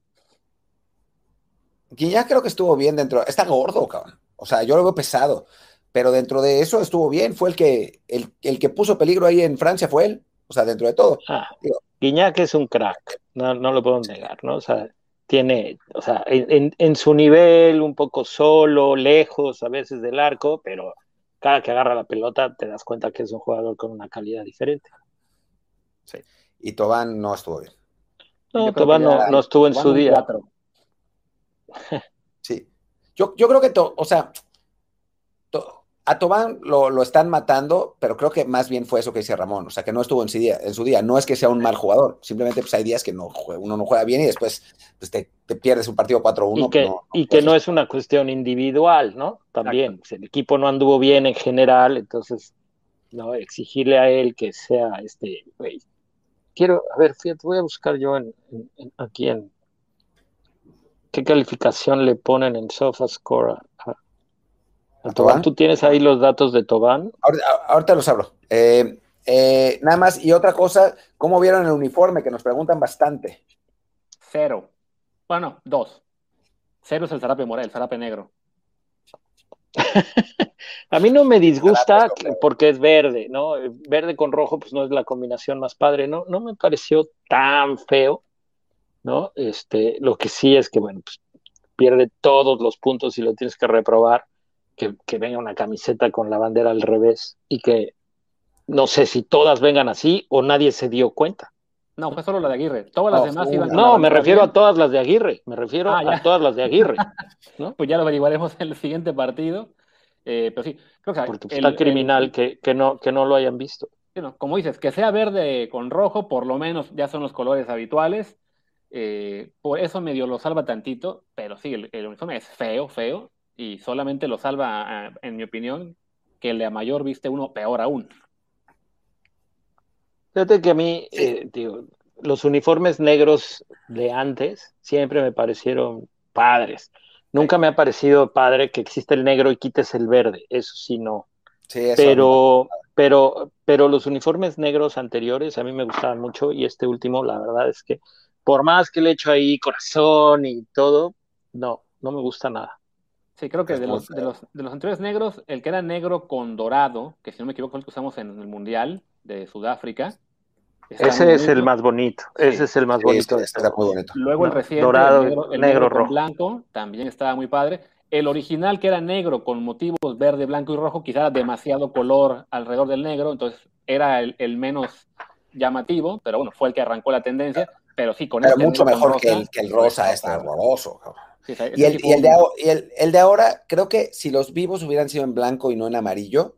Guiñac creo que estuvo bien dentro. Está gordo, cabrón. O sea, yo lo veo pesado. Pero dentro de eso estuvo bien. Fue el que, el, el que puso peligro ahí en Francia, fue él. O sea, dentro de todo. Ah, Guiñac es un crack. No, no lo puedo negar, ¿no? O sea, tiene, o sea, en, en, su nivel, un poco solo, lejos a veces del arco, pero cada que agarra la pelota te das cuenta que es un jugador con una calidad diferente. Sí. Y Tobán no estuvo bien. No, Tobán no, no, estuvo en su día. Sí. Yo, yo creo que, o sea, a Tobán lo, están matando, pero creo que más bien fue eso que dice Ramón, o sea, que no estuvo en su día. En su día. No es que sea un mal jugador, simplemente pues hay días que no uno no juega bien y después pues, te, pierdes un partido 4-1. Y que, no, y que no es una cuestión individual, ¿no? También, pues, el equipo no anduvo bien en general, entonces, no, exigirle a él que sea este, Quiero, a ver, fíjate, voy a buscar yo en, aquí en, ¿Qué calificación le ponen en SofaScore a, a, Tobán? ¿Tú tienes ahí los datos de Tobán? Ahorita, los abro. Eh, eh, nada más, y otra cosa, ¿cómo vieron el uniforme? Que nos preguntan bastante. Cero. Bueno, dos. Cero es el zarape morel, el zarape negro. a mí no me disgusta porque es verde, ¿no? Verde con rojo, pues no es la combinación más padre, ¿no? No me pareció tan feo. ¿no? Este, lo que sí es que, bueno, pues, pierde todos los puntos y lo tienes que reprobar, que, venga una camiseta con la bandera al revés y que no sé si todas vengan así o nadie se dio cuenta. No, fue solo la de Aguirre. Todas las demás iban. No, me refiero a todas las de Aguirre. Me refiero ah, a todas las de Aguirre. pues ya lo averiguaremos en el siguiente partido. Eh, pero sí, creo que. Porque está criminal que, que, no, que no lo hayan visto. como dices, que sea verde con rojo, por lo menos ya son los colores habituales. Eh, por eso medio lo salva tantito, pero sí, el, uniforme es feo, feo, y solamente lo salva, ah, en mi opinión, que el de a mayor viste uno peor aún. Fíjate que a mí, eh, digo, los uniformes negros de antes siempre me parecieron padres. Nunca me ha parecido padre que existe el negro y quites el verde, eso sí no. pero, pero, pero los uniformes negros anteriores a mí me gustaban mucho y este último, la verdad es que por más que le echo ahí corazón y todo, no, no me gusta nada. Sí, creo que de los, de los, de los anteriores negros, el que era negro con dorado, que si no me equivoco, el que usamos en el Mundial de Sudáfrica. Ese es el más bonito, ese es el más bonito. Luego el reciente, dorado, el negro, rojo. blanco, también estaba muy padre. El original que era negro con motivos verde, blanco y rojo, quizá demasiado color alrededor del negro, entonces era el, el menos llamativo, pero bueno, fue el que arrancó la tendencia. Pero sí, con Pero este mucho mejor que, el, que el rosa este horroroso. Y, el, y, el de, y el, de ahora, creo que si los vivos hubieran sido en blanco y no en amarillo,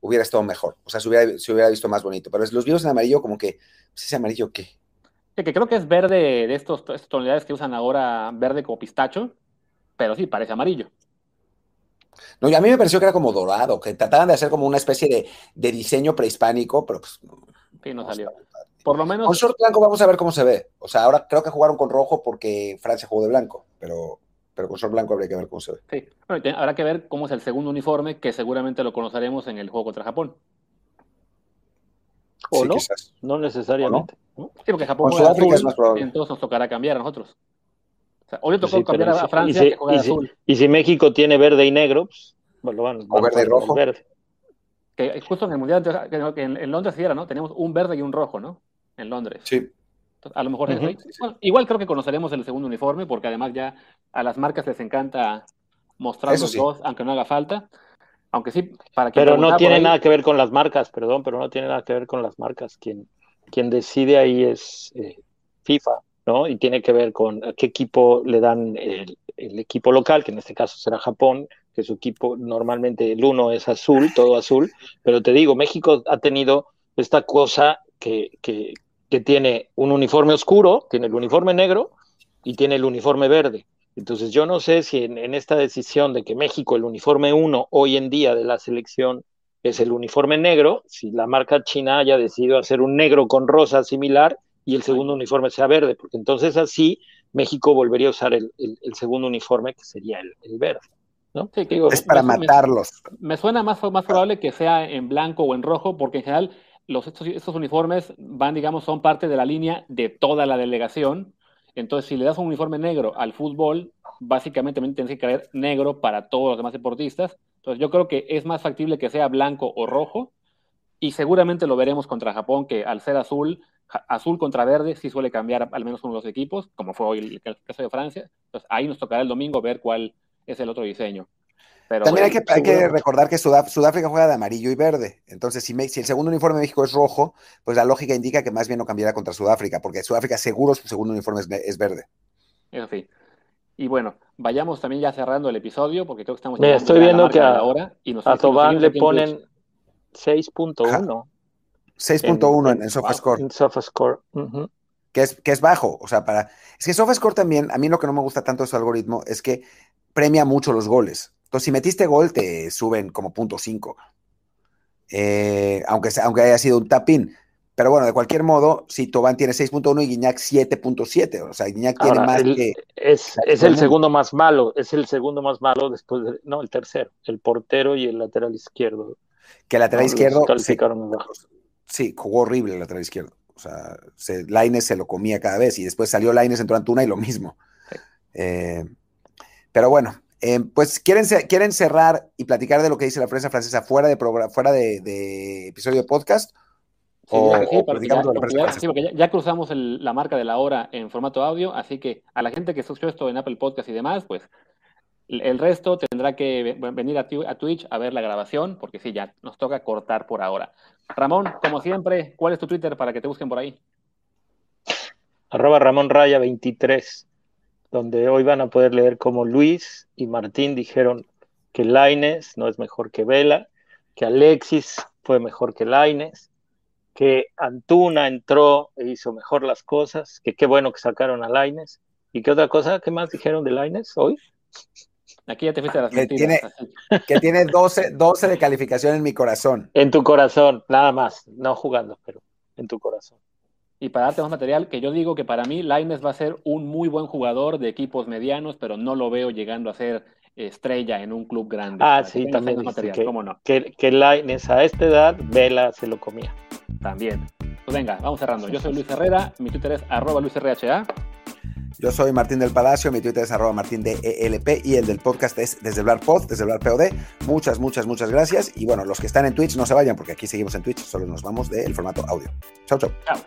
hubiera estado mejor. O sea, se hubiera, se hubiera visto más bonito. Pero los vivos en amarillo, como que, pues, ¿ese amarillo qué? que creo que es verde de estos, estas tonalidades que usan ahora, verde como pistacho, pero sí, parece amarillo. No, y a mí me pareció que era como dorado, que trataban de hacer como una especie de, de diseño prehispánico, pero pues. Sí, no salió. Por lo menos. Con short blanco vamos a ver cómo se ve. O sea, ahora creo que jugaron con rojo porque Francia jugó de blanco, pero, pero con short blanco habría que ver cómo se ve. Sí, bueno, habrá que ver cómo es el segundo uniforme, que seguramente lo conoceremos en el juego contra Japón. ¿O no? No necesariamente. Sí, porque Japón juega azul, es más probable. entonces nos tocará cambiar a nosotros. O sea, hoy le tocó cambiar a Francia, y si, que juega azul. y si México tiene verde y negro, pues van, o verde y rojo. Verde. Que justo en el Mundial, que en, Londres sí era, ¿no? Teníamos un verde y un rojo, ¿no? en Londres. Sí. a lo mejor igual creo que conoceremos el segundo uniforme, porque además ya a las marcas les encanta mostrar los dos, aunque no haga falta. Aunque sí, para que. Pero no tiene nada que ver con las marcas, perdón, pero no tiene nada que ver con las marcas. Quien, quien decide ahí es eh, FIFA, ¿no? Y tiene que ver con a qué equipo le dan el, equipo local, que en este caso será Japón, que su equipo normalmente el uno es azul, todo azul, pero te digo, México ha tenido esta cosa que, que, tiene un uniforme oscuro, tiene el uniforme negro y tiene el uniforme verde. Entonces yo no sé si en, esta decisión de que México, el uniforme 1 hoy en día de la selección es el uniforme negro, si la marca china haya decidido hacer un negro con rosa similar y el segundo uniforme sea verde, porque entonces así México volvería a usar el, segundo uniforme que sería el, verde. ¿No? es para matarlos. Me, suena más, más probable que sea en blanco o en rojo, porque en general los, estos, estos uniformes van, digamos, son parte de la línea de toda la delegación entonces, si le das un uniforme negro al fútbol, básicamente tienes que caer negro para todos los demás deportistas. Entonces, yo creo que es más factible que sea blanco o rojo. Y seguramente lo veremos contra Japón, que al ser azul, azul contra verde, sí suele cambiar al menos uno de los equipos, como fue hoy el caso de Francia. Entonces, ahí nos tocará el domingo ver cuál es el otro diseño. También hay, que, recordar que Sudáfrica juega de amarillo y verde. Entonces, si, el segundo uniforme de México es rojo, pues la lógica indica que más bien no cambiará contra Sudáfrica, porque Sudáfrica seguro su segundo uniforme es, verde. Eso sí. Y bueno, vayamos también ya cerrando el episodio, porque creo que estamos Mira, estoy viendo que a, hora y nos, a Tobán le ponen 6.1. 6.1 en, en, SofaScore. En SofaScore. que, es, que es bajo. O sea, para. Es que SofaScore también, a mí lo que no me gusta tanto de su algoritmo es que premia mucho los goles. Entonces, si metiste gol, te suben como punto cinco. Eh, aunque, aunque haya sido un tapín. Pero bueno, de cualquier modo, si Tobán tiene 6.1 y Guiñac 7.7, o sea, Guiñac tiene más que... Es, es el segundo más malo, es el segundo más malo después de... No, el tercero, el portero y el lateral izquierdo. Que el lateral izquierdo... Sí, sí, jugó horrible el lateral izquierdo. O sea, se, Laines se lo comía cada vez y después salió Laines, entró Antuna y lo mismo. Eh, pero bueno, eh, pues quieren, quieren cerrar y platicar de lo que dice la prensa francesa fuera de fuera de, episodio de podcast. Sí, ya, cruzamos la marca de la hora en formato audio, así que a la gente que escuchó esto en Apple Podcast y demás, pues el resto tendrá que venir a, a, Twitch a ver la grabación, porque sí, ya nos toca cortar por ahora. Ramón, como siempre, ¿cuál es tu Twitter para que te busquen por ahí? Arroba Ramón Raya 23 donde hoy van a poder leer cómo Luis y Martín dijeron que Laines no es mejor que Vela, que Alexis fue mejor que Laines, que Antuna entró e hizo mejor las cosas, que qué bueno que sacaron a Laines. ¿Y qué otra cosa? ¿Qué más dijeron de Laines hoy? Aquí ya te fuiste a las que tiene, que tiene 12, 12 de calificación en mi corazón. En tu corazón, nada más, no jugando, pero en tu corazón y para darte más material, que yo digo que para mí Laines va a ser un muy buen jugador de equipos medianos, pero no lo veo llegando a ser estrella en un club grande. Ah, sí, también. Material, que, ¿cómo no? Que, que Laines a esta edad, Vela se lo comía. También. Pues venga, vamos cerrando. Yo soy Luis Herrera, mi Twitter es arroba luisrha. Yo soy Martín del Palacio, mi Twitter es arroba martín de ELP y el del podcast es desde hablar pod, desde hablar POD. Muchas, muchas, muchas gracias. Y bueno, los que están en Twitch no se vayan porque aquí seguimos en Twitch, solo nos vamos del formato audio. Chau, chau. Chao.